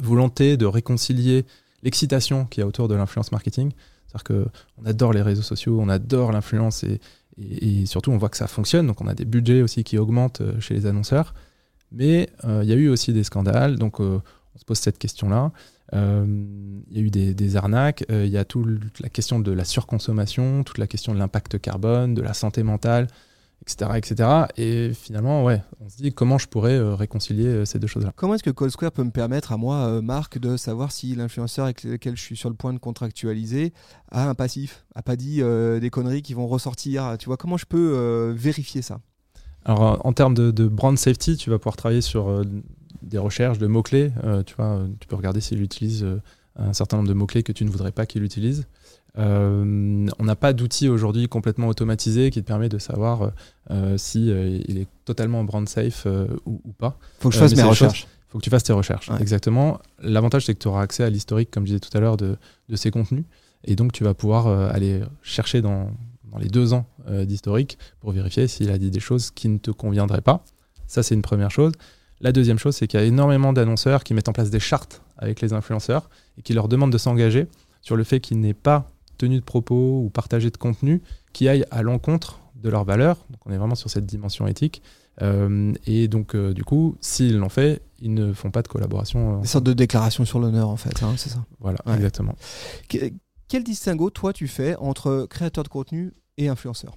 volonté de réconcilier l'excitation qu'il y a autour de l'influence marketing. C'est-à-dire qu'on adore les réseaux sociaux, on adore l'influence et, surtout on voit que ça fonctionne, donc on a des budgets aussi qui augmentent euh, chez les annonceurs. Mais il y a eu aussi des scandales, donc on se pose cette question-là. Euh, il y a eu des, arnaques, euh, il y a toute la question de la surconsommation, toute la question de l'impact carbone, de la santé mentale, etc., etc. Et finalement, ouais, on se dit comment je pourrais euh, réconcilier ces deux choses-là. Comment est-ce que Cold Square peut me permettre à moi, Marc, de savoir si l'influenceur avec lequel je suis sur le point de contractualiser a un passif, a pas dit des conneries qui vont ressortir? Tu vois, comment je peux vérifier ça? Alors en termes de, de, brand safety, tu vas pouvoir travailler sur des recherches de mots-clés. Euh, tu vois, tu peux regarder s'il utilise euh, un certain nombre de mots-clés que tu ne voudrais pas qu'il utilise. Euh, on n'a pas d'outil aujourd'hui complètement automatisé qui te permet de savoir euh, si euh, il est totalement brand safe ou, pas. Faut que je fasse mes recherches. Il faut que tu fasses tes recherches. Exactement. L'avantage, c'est que tu auras accès à l'historique, comme je disais tout à l'heure, de, de, ces contenus. Et donc, tu vas pouvoir aller chercher dans, dans, les deux ans d'historique pour vérifier s'il a dit des choses qui ne te conviendraient pas. Ça, c'est une première chose. La deuxième chose, c'est qu'il y a énormément d'annonceurs qui mettent en place des chartes avec les influenceurs et qui leur demandent de s'engager sur le fait qu'ils n'aient pas tenue de propos ou partager de contenu qui aille à l'encontre de leurs valeurs. Donc on est vraiment sur cette dimension éthique. Euh, et donc, euh, du coup, s'ils l'ont fait, ils ne font pas de collaboration. Une sorte de déclaration sur l'honneur, en fait, hein, c'est ça Voilà, exactement. quel distinguo, toi, tu fais entre créateur de contenu et influenceur?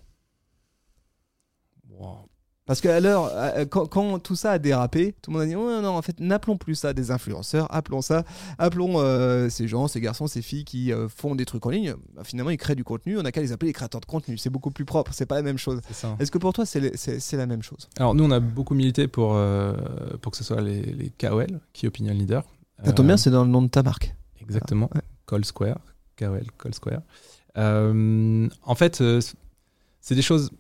Parce que alors, euh, quand, quand, tout ça a dérapé, tout le monde a dit oh, non, en fait, n'appelons plus ça des influenceurs, appelons ça, appelons euh, ces gens, ces garçons, ces filles qui euh, font des trucs en ligne. Bah, finalement, ils créent du contenu. On a qu'à les appeler les créateurs de contenu. C'est beaucoup plus propre. C'est pas la même chose. Est-ce que pour toi, c'est la même chose? Alors nous, on a beaucoup milité pour pour que ce soit les, les KOL, Key Opinion Leader. Ça tombe bien, c'est dans le nom de ta marque. Exactement. Call Square, KOL, Call Square. en fait, c'est des choses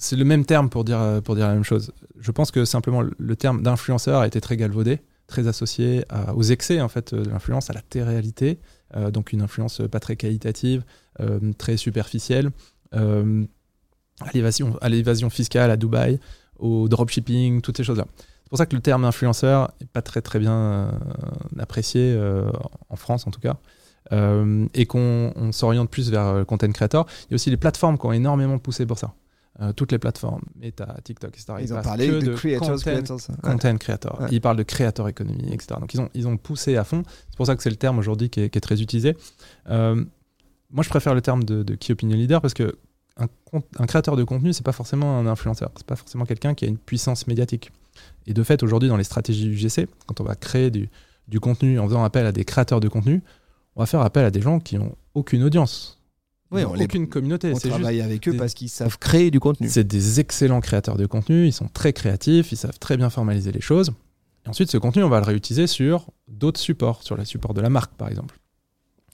c'est le même terme pour dire, euh, la même chose. Je pense que simplement le terme d'influenceur a été très galvaudé, très associé aux excès en fait de l'influence, à la télé-réalité, euh, donc une influence pas très qualitative, euh, très superficielle, à l'évasion fiscale à Dubaï, au dropshipping, toutes ces choses-là. C'est pour ça que le terme influenceur n'est pas très très bien apprécié en France en tout cas. et qu'on s'oriente plus vers le content creator. Il y a aussi les plateformes qui ont énormément poussé pour ça. Euh, toutes les plateformes, Meta, TikTok, etc. Ils, ont parlé de, creators, content, creator. Ils parlent de créateur économie, etc. Donc ils ont, ils ont poussé à fond. C'est pour ça que c'est le terme aujourd'hui qui, est très utilisé. Euh, moi, je préfère le terme de, key opinion leader parce que un, un créateur de contenu, c'est pas forcément un influenceur. C'est pas forcément quelqu'un qui a une puissance médiatique. Et de fait, aujourd'hui, dans les stratégies du GC, quand on va créer du, du contenu en faisant appel à des créateurs de contenu, on va faire appel à des gens qui ont aucune audience oui, on aucune communauté. On travaille avec eux parce qu'ils savent créer du contenu. C'est des excellents créateurs de contenu, ils sont très créatifs, ils savent très bien formaliser les choses. Et ensuite, ce contenu, on va le réutiliser sur d'autres supports, sur le support de la marque, par exemple.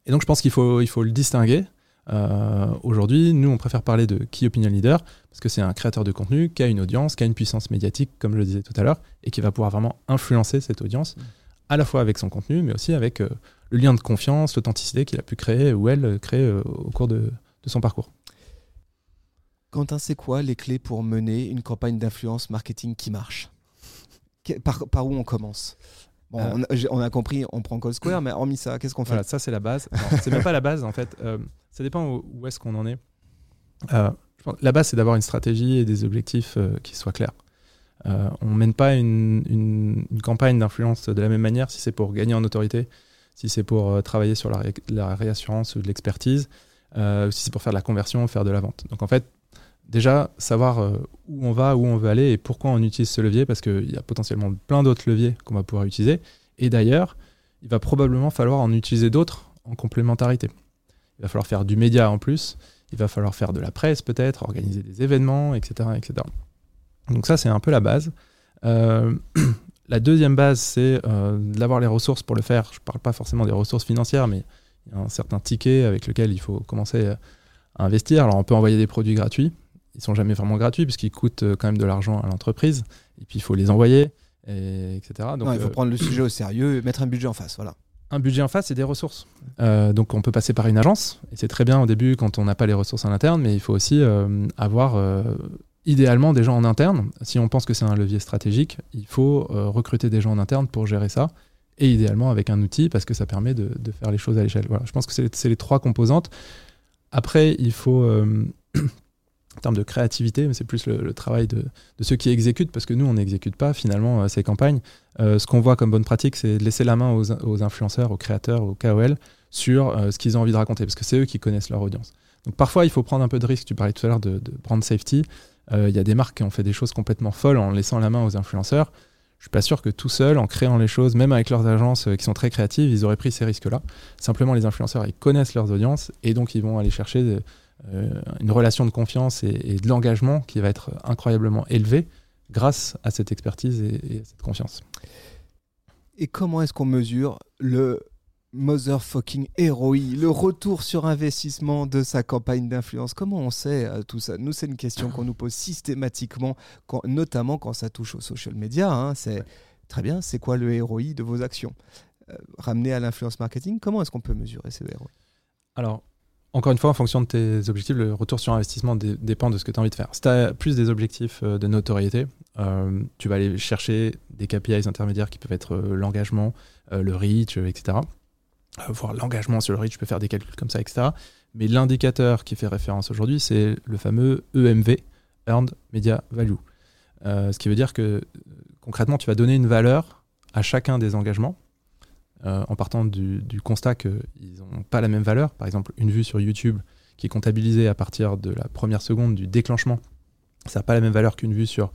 Et donc, je pense qu'il faut, il faut le distinguer. Euh, aujourd'hui, nous, on préfère parler de Key Opinion Leader parce que c'est un créateur de contenu qui a une audience, qui a une puissance médiatique, comme je le disais tout à l'heure, et qui va pouvoir vraiment influencer cette audience, à la fois avec son contenu, mais aussi avec euh, le lien de confiance, l'authenticité qu'il a pu créer ou elle créer euh, au cours de, son parcours. Quentin, c'est quoi les clés pour mener une campagne d'influence marketing qui marche? Par, où on commence? Euh. on, a, compris, on prend Call Square, mais hormis ça, qu'est-ce qu'on fait? Ça, c'est la base. c'est même pas la base, en fait. Euh, ça dépend où, est-ce qu'on en est. la base, c'est d'avoir une stratégie et des objectifs qui soient clairs. on ne mène pas une, une campagne d'influence de la même manière si c'est pour gagner en autorité, si c'est pour euh, travailler sur la, réassurance ou de l'expertise, euh, si c'est pour faire de la conversion, faire de la vente. Donc en fait, déjà savoir euh, où on va, où on veut aller et pourquoi on utilise ce levier, parce qu'il y a potentiellement plein d'autres leviers qu'on va pouvoir utiliser. Et d'ailleurs, il va probablement falloir en utiliser d'autres en complémentarité. Il va falloir faire du média en plus, il va falloir faire de la presse peut-être, organiser des événements, etc. etc. Donc ça, c'est un peu la base. La deuxième base, c'est euh, d'avoir les ressources pour le faire. Je ne parle pas forcément des ressources financières, mais il y a un certain ticket avec lequel il faut commencer à investir. Alors, on peut envoyer des produits gratuits. Ils ne sont jamais vraiment gratuits puisqu'ils coûtent euh, quand même de l'argent à l'entreprise. Et puis, il faut les envoyer, etc. Donc, il faut euh, prendre le sujet au sérieux et mettre un budget en face. Voilà. Un budget en face, c'est des ressources. donc, on peut passer par une agence. Et c'est très bien au début quand on n'a pas les ressources en interne, mais il faut aussi avoir idéalement des gens en interne. Si on pense que c'est un levier stratégique, il faut euh, recruter des gens en interne pour gérer ça. Et idéalement avec un outil parce que ça permet de, faire les choses à l'échelle. Je pense que c'est les trois composantes. Après, il faut, euh, en termes de créativité, mais c'est plus le, travail de, ceux qui exécutent, parce que nous, on n'exécute pas finalement euh, ces campagnes. ce qu'on voit comme bonne pratique, c'est laisser la main aux, influenceurs, aux créateurs, aux KOL sur ce qu'ils ont envie de raconter, parce que c'est eux qui connaissent leur audience. Donc parfois, il faut prendre un peu de risque. Tu parlais tout à l'heure de brand safety. Euh, il y a des marques qui ont fait des choses complètement folles en laissant la main aux influenceurs. Je suis pas sûr que tout seul, en créant les choses, même avec leurs agences euh, qui sont très créatives, ils auraient pris ces risques-là. Simplement, les influenceurs, ils connaissent leurs audiences et donc ils vont aller chercher euh, une relation de confiance et, de l'engagement qui va être incroyablement élevé grâce à cette expertise et, à cette confiance. Et comment est-ce qu'on mesure le Motherfucking ROI, le retour sur investissement de sa campagne d'influence. Comment on sait euh, tout ça? Nous, c'est une question qu'on nous pose systématiquement, quand- notamment quand ça touche aux social media. hein. C'est très bien, c'est quoi le ROI de vos actions? Euh, Ramené à l'influence marketing, comment est-ce qu'on peut mesurer ce ROI Alors, encore une fois, en fonction de tes objectifs, le retour sur investissement dé- dépend de ce que tu as envie de faire. Si tu as plus des objectifs euh, de notoriété, euh, tu vas aller chercher des KPIs intermédiaires qui peuvent être l'engagement, euh, le reach, etc. Voir l'engagement sur le reach, tu peux faire des calculs comme ça, etc. Mais l'indicateur qui fait référence aujourd'hui, c'est le fameux EMV, Earned Media Value. Euh, ce qui veut dire que concrètement, tu vas donner une valeur à chacun des engagements euh, en partant du, du constat qu'ils n'ont pas la même valeur. Par exemple, une vue sur YouTube qui est comptabilisée à partir de la première seconde du déclenchement, ça n'a pas la même valeur qu'une vue sur,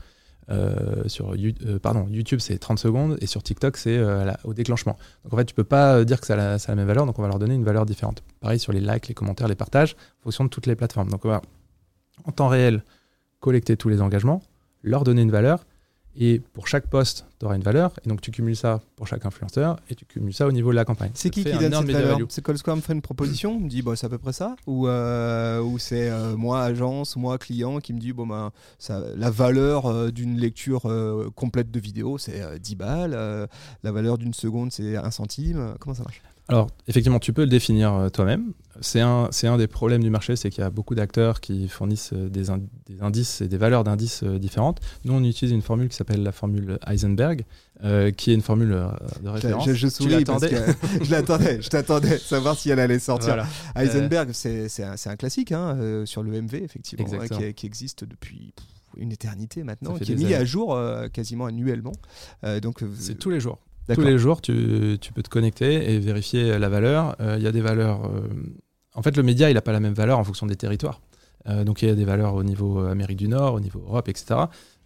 euh, sur euh, pardon, YouTube, c'est 30 secondes, et sur TikTok, c'est euh, au déclenchement. Donc en fait, tu peux pas dire que ça a, la, ça a la même valeur, donc on va leur donner une valeur différente. Pareil sur les likes, les commentaires, les partages, en fonction de toutes les plateformes. Donc on va, en temps réel, collecter tous les engagements, leur donner une valeur, et pour chaque poste, tu auras une valeur, et donc tu cumules ça pour chaque influenceur, et tu cumules ça au niveau de la campagne. C'est qui qui donne cette valeur value. C'est Call Square me fait une proposition, me dit bah, c'est à peu près ça Ou, euh, ou c'est euh, moi, agence, moi, client, qui me dit bon, ça, la valeur euh, d'une lecture euh, complète de vidéo, c'est euh, 10 balles, euh, la valeur d'une seconde, c'est 1 centime. Comment ça marche? Alors, effectivement, tu peux le définir euh, toi-même. C'est un, un des problèmes du marché, c'est qu'il y a beaucoup d'acteurs qui fournissent euh, des, in- des indices et des valeurs d'indices euh, différentes. Nous, on utilise une formule qui s'appelle la formule Heisenberg, euh, qui est une formule de référence. Je, je souris parce que je l'attendais, je t'attendais, savoir si elle allait sortir. Voilà. Heisenberg, c'est c'est un, classique hein, euh, sur le MV, effectivement, hein, qui, qui existe depuis une éternité maintenant, qui est mis à jour quasiment annuellement. Donc, C'est tous les jours. Tous les jours, tu, tu peux te connecter et vérifier la valeur. Euh, Il y a des valeurs. euh, En fait, le média, il n'a pas la même valeur en fonction des territoires. Euh, donc, il y a des valeurs au niveau Amérique du Nord, au niveau Europe, etc.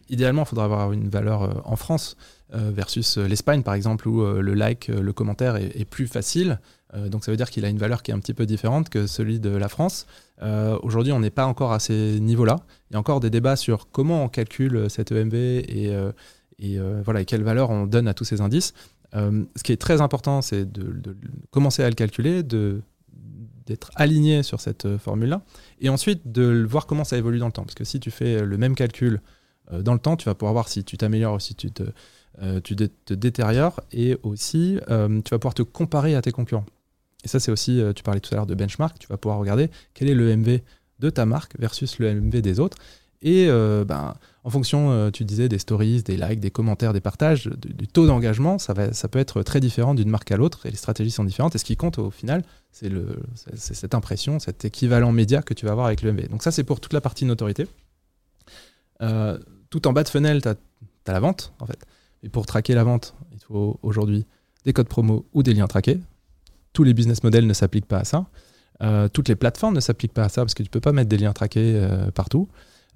Idéalement, il faudra avoir une valeur en France versus l'Espagne, par exemple, où le like, le commentaire est, est plus facile. Donc, ça veut dire qu'il a une valeur qui est un petit peu différente que celui de la France. Euh, Aujourd'hui, on n'est pas encore à ces niveaux-là. Il y a encore des débats sur comment on calcule cet EMV et, euh, et, euh, voilà, quelle valeur on donne à tous ces indices. Euh, ce qui est très important, c'est de, commencer à le calculer, d'être aligné sur cette euh, formule-là, et ensuite de voir comment ça évolue dans le temps. Parce que si tu fais le même calcul dans le temps, tu vas pouvoir voir si tu t'améliores ou si tu te, détériores, et aussi tu vas pouvoir te comparer à tes concurrents. Et ça, c'est aussi, tu parlais tout à l'heure de benchmark, tu vas pouvoir regarder quel est le MV de ta marque versus le MV des autres. Et ben, en fonction, euh, tu disais, des stories, des likes, des commentaires, des partages, du, taux d'engagement, ça, peut être très différent d'une marque à l'autre et les stratégies sont différentes. Et ce qui compte au final, c'est cette impression, cet équivalent média que tu vas avoir avec le MV. Donc ça, c'est pour toute la partie notoriété. Euh, tout en bas de funnel, tu as, la vente, en fait. Et pour traquer la vente, il faut aujourd'hui des codes promo ou des liens traqués. Tous les business models ne s'appliquent pas à ça. Euh, toutes les plateformes ne s'appliquent pas à ça parce que tu peux pas mettre des liens traqués partout.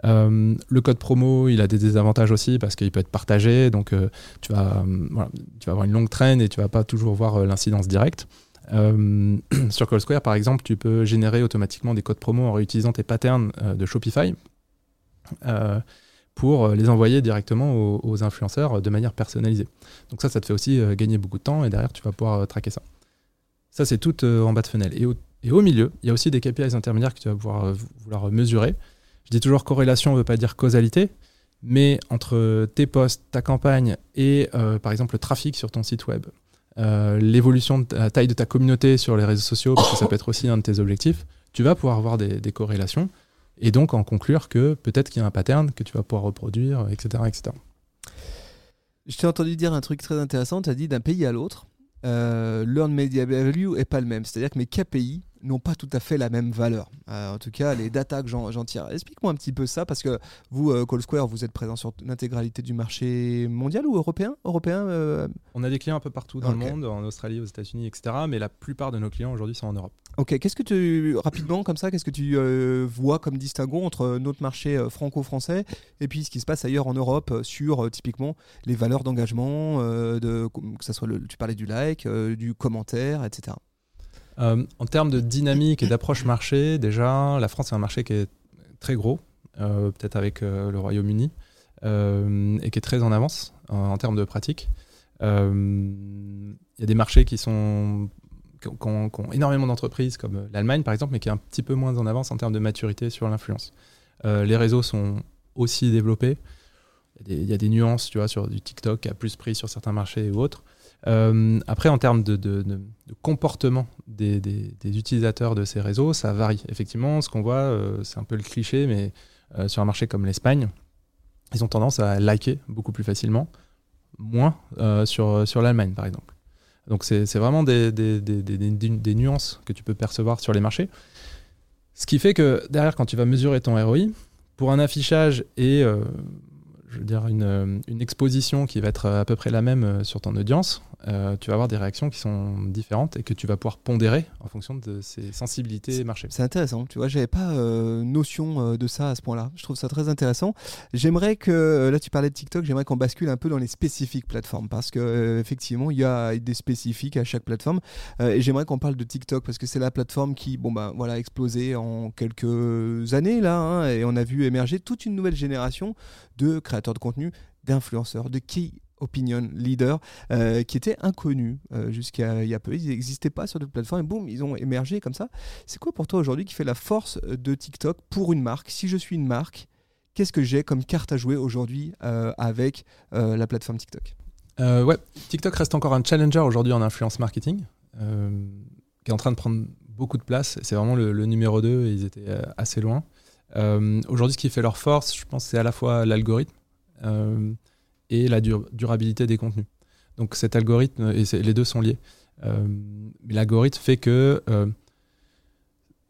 Euh, le code promo, il a des désavantages aussi parce qu'il peut être partagé, donc euh, tu, vas, euh, tu vas avoir une longue traîne et tu vas pas toujours voir l'incidence directe. Sur Call Square, par exemple, tu peux générer automatiquement des codes promo en réutilisant tes patterns de Shopify pour les envoyer directement aux, influenceurs de manière personnalisée. Donc ça, ça te fait aussi gagner beaucoup de temps et derrière, tu vas pouvoir traquer ça. Ça, c'est tout en bas de funnel. Et au, et au milieu, il y a aussi des KPIs intermédiaires que tu vas pouvoir vouloir mesurer. Je dis toujours corrélation ne veut pas dire causalité, mais entre tes posts, ta campagne et euh, par exemple le trafic sur ton site web, euh, l'évolution de la taille de ta communauté sur les réseaux sociaux, parce que ça peut être aussi un de tes objectifs, tu vas pouvoir avoir des, corrélations et donc en conclure que peut-être qu'il y a un pattern que tu vas pouvoir reproduire, etc. etc. Je t'ai entendu dire un truc très intéressant. Tu as dit d'un pays à l'autre, euh, Learn Media Value est pas le même. C'est-à-dire que mes KPI n'ont pas tout à fait la même valeur. Euh, en tout cas, les data que j'en tire. Explique-moi un petit peu ça, parce que vous, euh, Call Square, vous êtes présent sur l'intégralité du marché mondial ou européen Européen euh, On a des clients un peu partout dans le monde, en Australie, aux États-Unis, etc. Mais la plupart de nos clients aujourd'hui sont en Europe. Ok, qu'est-ce que tu, rapidement comme ça, qu'est-ce que tu euh, vois comme distinguo entre notre marché franco-français et puis ce qui se passe ailleurs en Europe sur typiquement les valeurs d'engagement, de, que ça soit le, tu parlais du like, du commentaire, etc. Euh, en termes de dynamique et d'approche marché, déjà, la France est un marché qui est très gros, euh, peut-être avec euh, le Royaume-Uni, et qui est très en avance en, termes de pratique. Il y a des marchés qui sont qui ont, énormément d'entreprises, comme l'Allemagne par exemple, mais qui est un petit peu moins en avance en termes de maturité sur l'influence. Les réseaux sont aussi développés. Il y, a des, il y a des nuances, tu vois, sur du TikTok qui a plus pris sur certains marchés ou autres. Euh, après, en termes de, comportement des, utilisateurs de ces réseaux, ça varie. Effectivement, ce qu'on voit, euh, c'est un peu le cliché, mais euh, sur un marché comme l'Espagne, ils ont tendance à liker beaucoup plus facilement, moins sur, sur l'Allemagne, par exemple. Donc, c'est vraiment des, des- nuances que tu peux percevoir sur les marchés. Ce qui fait que derrière, quand tu vas mesurer ton ROI, pour un affichage et je veux dire une, une exposition qui va être à peu près la même sur ton audience, euh, tu vas avoir des réactions qui sont différentes et que tu vas pouvoir pondérer en fonction de ses sensibilités marché. C'est intéressant, tu vois, j'avais pas euh, notion euh, de ça à ce point-là. Je trouve ça très intéressant. J'aimerais que, là tu parlais de TikTok, j'aimerais qu'on bascule un peu dans les spécifiques plateformes parce que effectivement il y a des spécifiques à chaque plateforme et j'aimerais qu'on parle de TikTok parce que c'est la plateforme qui, bon ben voilà, a explosé en quelques années là hein, et on a vu émerger toute une nouvelle génération de créateurs de contenu, d'influenceurs, de key opinion leaders euh, qui étaient inconnus euh, jusqu'à il y a peu. Ils n'existaient pas sur d'autres plateformes et boum, ils ont émergé comme ça. C'est quoi pour toi aujourd'hui qui fait la force de TikTok pour une marque? Si je suis une marque, qu'est-ce que j'ai comme carte à jouer aujourd'hui euh, avec la plateforme TikTok? Ouais, TikTok reste encore un challenger aujourd'hui en influence marketing, qui est en train de prendre beaucoup de place. C'est vraiment le, le numéro 2 et ils étaient assez loin. Aujourd'hui, ce qui fait leur force, je pense, c'est à la fois l'algorithme et la dur- durabilité des contenus. Donc cet algorithme, et les deux sont liés. Euh, l'algorithme fait que euh,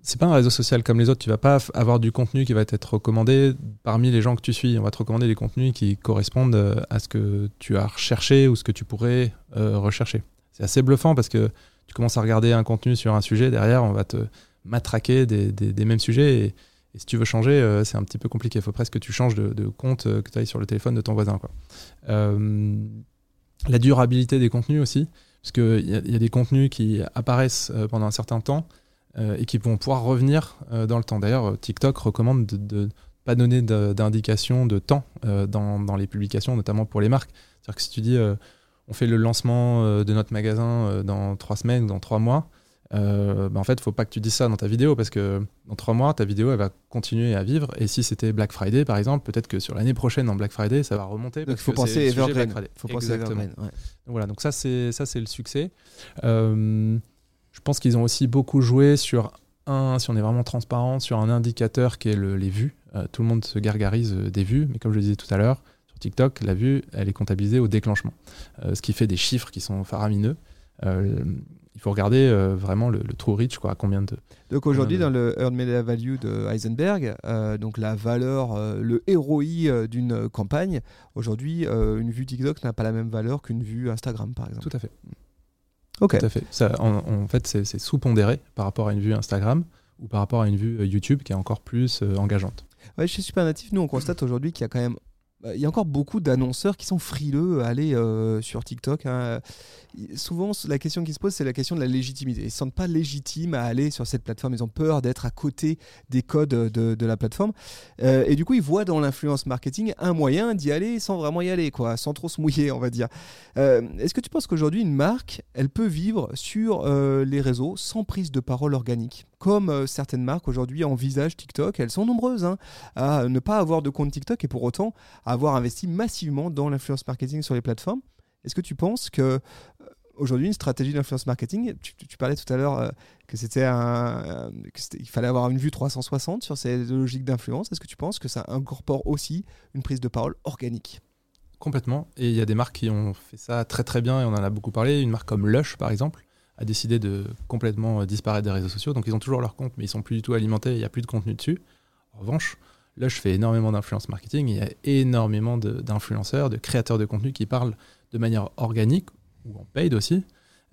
c'est pas un réseau social comme les autres. Tu vas pas avoir du contenu qui va t'être recommandé parmi les gens que tu suis. On va te recommander des contenus qui correspondent euh, à ce que tu as recherché ou ce que tu pourrais euh, rechercher. C'est assez bluffant parce que tu commences à regarder un contenu sur un sujet, derrière, on va te matraquer des, des- mêmes sujets. Et, et si tu veux changer, euh, c'est un petit peu compliqué. Il faut presque que tu changes de, compte euh, que tu ailles sur le téléphone de ton voisin. Euh, la durabilité des contenus aussi, parce qu'il y, y a des contenus qui apparaissent pendant un certain temps et qui vont pouvoir revenir dans le temps. D'ailleurs, TikTok recommande de ne pas donner d'indication de temps dans, dans les publications, notamment pour les marques. C'est-à-dire que si tu dis on fait le lancement de notre magasin dans trois semaines, dans trois mois, euh, bah, en fait, il faut pas que tu dises ça dans ta vidéo parce que dans trois mois, ta vidéo elle va continuer à vivre. Et si c'était Black Friday, par exemple, peut-être que sur l'année prochaine, dans Black Friday, ça va remonter. Donc il faut penser evergreen. Faut penser evergreen, ouais. Donc voilà, donc ça c'est ça c'est le succès. Euh, je pense qu'ils ont aussi beaucoup joué sur un, si on est vraiment transparent, sur un indicateur qui est le- les vues. Euh, tout le monde se gargarise euh, des vues, mais comme je le disais tout à l'heure, sur TikTok, la vue, elle est comptabilisée au déclenchement, ce qui fait des chiffres qui sont faramineux. Euh, il faut regarder euh, vraiment le, le true reach, quoi, à combien de. Donc aujourd'hui, dans le Earned Media Value de Heisenberg, euh, donc la valeur, euh, le ROI d'une campagne, aujourd'hui, une vue TikTok n'a pas la même valeur qu'une vue Instagram, par exemple. Tout à fait. Ok. Tout à fait. Ça, en, en fait, c'est sous-pondéré par rapport à une vue Instagram ou par rapport à une vue YouTube qui est encore plus engageante. Ouais, chez Supernatif, nous, on constate aujourd'hui qu'il y a quand même. Bah, Il y a encore beaucoup d'annonceurs qui sont frileux à aller euh, sur TikTok. hein. Souvent, la question qui se pose, c'est la question de la légitimité. Ils ne se sentent pas légitimes à aller sur cette plateforme. Ils ont peur d'être à côté des codes de, la plateforme. Euh, et du coup, ils voient dans l'influence marketing un moyen d'y aller sans vraiment y aller, quoi, sans trop se mouiller, on va dire. Euh, Est-ce que tu penses qu'aujourd'hui, une marque, elle peut vivre sur les réseaux sans prise de parole organique? Comme certaines marques aujourd'hui envisagent TikTok, elles sont nombreuses hein, à ne pas avoir de compte TikTok et pour autant avoir investi massivement dans l'influence marketing sur les plateformes. Est-ce que tu penses que euh, aujourd'hui une stratégie d'influence marketing, tu, parlais tout à l'heure euh, que c'était euh, que c'était- il fallait avoir une vue 360 sur ces logiques d'influence. Est-ce que tu penses que ça incorpore aussi une prise de parole organique? Complètement. Et il y a des marques qui ont fait ça très très bien et on en a beaucoup parlé. Une marque comme Lush, par exemple, a décidé de complètement disparaître des réseaux sociaux. Donc ils ont toujours leur compte, mais ils sont plus du tout alimentés. Il n'y a plus de contenu dessus. En revanche, Lush fait énormément d'influence marketing. Il y a énormément d'influenceurs, de, créateurs de contenu qui parlent de manière organique ou en paid aussi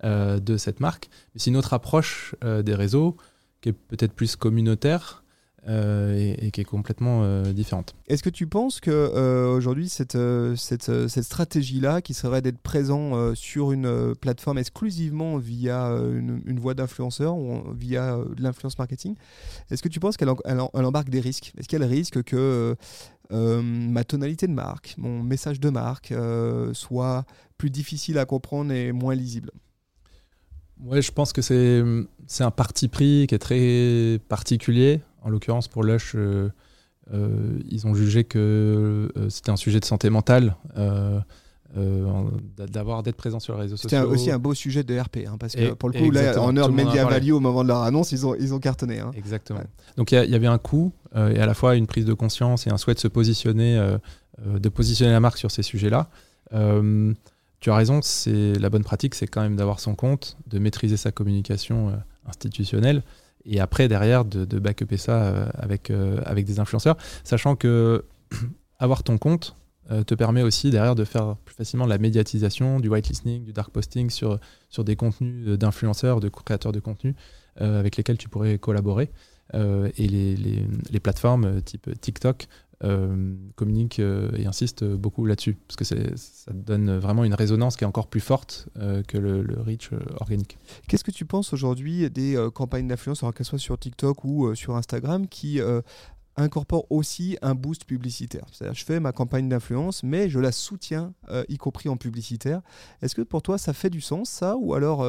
euh, de cette marque. Mais c'est une autre approche euh, des réseaux qui est peut-être plus communautaire et, et qui est complètement euh, différente. Est-ce que tu penses que euh, aujourd'hui cette, euh, cette, euh, cette stratégie-là, qui serait d'être présent euh, sur une euh, plateforme exclusivement via euh, une, une voie d'influenceur ou via euh, de l'influence marketing, est-ce que tu penses qu'elle en- elle en- elle embarque des risques? Est-ce qu'elle risque que euh, euh, ma tonalité de marque, mon message de marque euh, soit plus difficile à comprendre et moins lisible? Ouais, je pense que c'est un parti pris qui est très particulier. En l'occurrence, pour Lush, euh, euh, ils ont jugé que euh, c'était un sujet de santé mentale. d'avoir d'être présent sur les réseaux sociaux. C'était aussi un beau sujet de RP, hein, parce que pour le coup, là, en heure media value au moment de leur annonce, ils ont, ils ont cartonné. Hein. Exactement. Donc il y, avait un coût et à la fois une prise de conscience et un souhait de se positionner, de positionner la marque sur ces sujets-là. tu as raison, c'est la bonne pratique, c'est quand même d'avoir son compte, de maîtriser sa communication institutionnelle et après derrière de, de backuper ça euh, avec, euh, avec des influenceurs, sachant que avoir ton compte euh, te permet aussi derrière de faire plus facilement la médiatisation, du whitelisting, du dark posting sur, sur des contenus d'influenceurs, de créateurs de contenu avec lesquels tu pourrais collaborer. et les, les, les, plateformes type TikTok euh, communique euh, et insiste beaucoup là-dessus, parce que ça donne vraiment une résonance qui est encore plus forte euh, que le, reach organique. Qu'est-ce que tu penses aujourd'hui des campagnes d'influence, qu'elles soient sur TikTok ou sur Instagram, qui incorporent aussi un boost publicitaire? C'est-à-dire, je fais ma campagne d'influence, mais je la soutiens, y compris en publicitaire. Est-ce que pour toi, ça fait du sens, ça? Ou alors,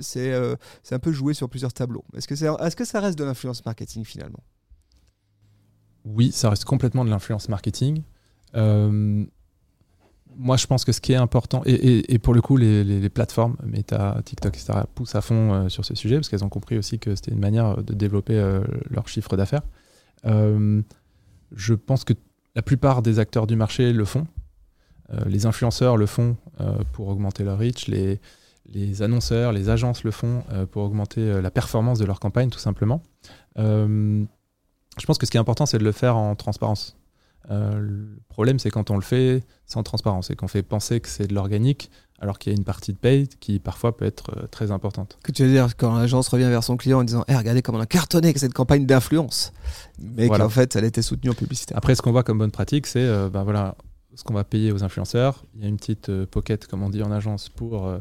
c'est un peu joué sur plusieurs tableaux? Est-ce que, est, -ce que ça reste de l'influence marketing finalement? Oui, ça reste complètement de l'influence marketing. Euh, moi, je pense que ce qui est important, et, pour le coup, les, plateformes, Meta, TikTok, etc., poussent à fond euh, sur ce sujet parce qu'elles ont compris aussi que c'était une manière de développer euh, leur chiffre d'affaires. je pense que la plupart des acteurs du marché le font. les influenceurs le font pour augmenter leur reach. Les annonceurs, les agences le font pour augmenter la performance de leur campagne, tout simplement je pense que ce qui est important, c'est de le faire en transparence. Euh, le problème, c'est quand on le fait sans transparence et qu'on fait penser que c'est de l'organique, alors qu'il y a une partie de paid qui parfois peut être euh, très importante. Que tu veux dire quand l'agence revient vers son client en disant hey, regardez comment on a cartonné avec cette campagne d'influence, mais qu'en fait, elle était soutenue en publicité. Après, ce qu'on voit comme bonne pratique, c'est euh, ben voilà, ce qu'on va payer aux influenceurs. Il y a une petite pocket, comme on dit en agence, pour,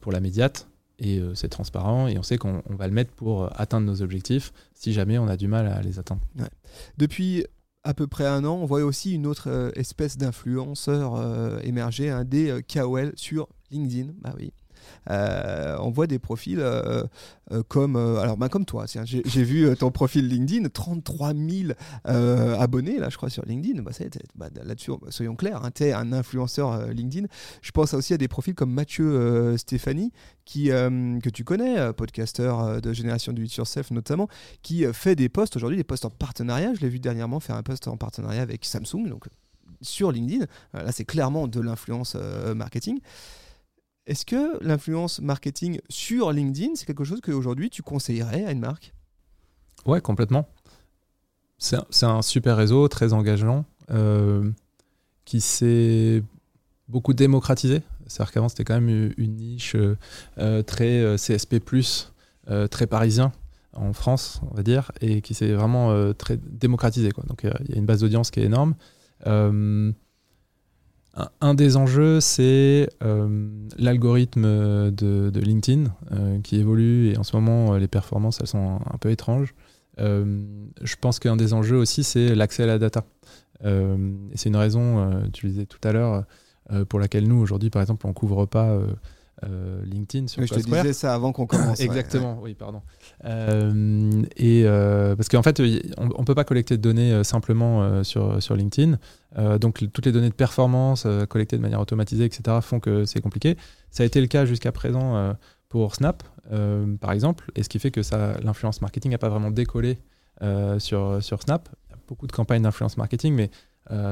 pour la médiate et euh, c'est transparent et on sait qu'on va le mettre pour euh, atteindre nos objectifs si jamais on a du mal à les atteindre. Depuis à peu près un an, on voit aussi une autre euh, espèce d'influenceur émerger, un des KOL sur LinkedIn. Bah oui. Euh, on voit des profils euh, euh, comme, alors, ben, comme toi. J'ai vu ton profil LinkedIn, 33 000 abonnés, là, je crois, sur LinkedIn. Bah, bah, Là-dessus, soyons clairs, hein, tu es un influenceur LinkedIn. Je pense aussi à des profils comme Mathieu Stéphanie, qui, que tu connais, podcasteur de Génération du 8 Yourself notamment, qui fait des posts aujourd'hui, des posts en partenariat. Je l'ai vu dernièrement faire un post en partenariat avec Samsung, donc sur LinkedIn. Là, c'est clairement de l'influence marketing. Est-ce que l'influence marketing sur LinkedIn, c'est quelque chose qu'aujourd'hui tu conseillerais à une marque? Ouais, complètement. C'est un, super réseau, très engageant, euh, qui s'est beaucoup démocratisé. C'est-à-dire qu'avant, c'était quand même une niche euh, très euh, CSP, très parisien en France, on va dire, et qui s'est vraiment très démocratisé. Donc, il y a une base d'audience qui est énorme. Un, des enjeux, c'est euh, l'algorithme de, LinkedIn euh, qui évolue et en ce moment, euh, les performances, elles sont un, peu étranges. je pense qu'un des enjeux aussi, c'est l'accès à la data. c'est une raison, tu le disais tout à l'heure, pour laquelle nous, aujourd'hui, par exemple, on ne couvre pas euh, LinkedIn sur Je te disais ça avant qu'on commence. Exactement, oui, pardon. Euh, et euh, parce qu'en fait, on, ne peut pas collecter de données simplement sur, sur LinkedIn. donc, toutes les données de performance collectées de manière automatisée, etc., font que c'est compliqué. Ça a été le cas jusqu'à présent pour Snap, par exemple, et ce qui fait que l'influence marketing n'a pas vraiment décollé sur, sur Snap. Il y a beaucoup de campagnes d'influence marketing, mais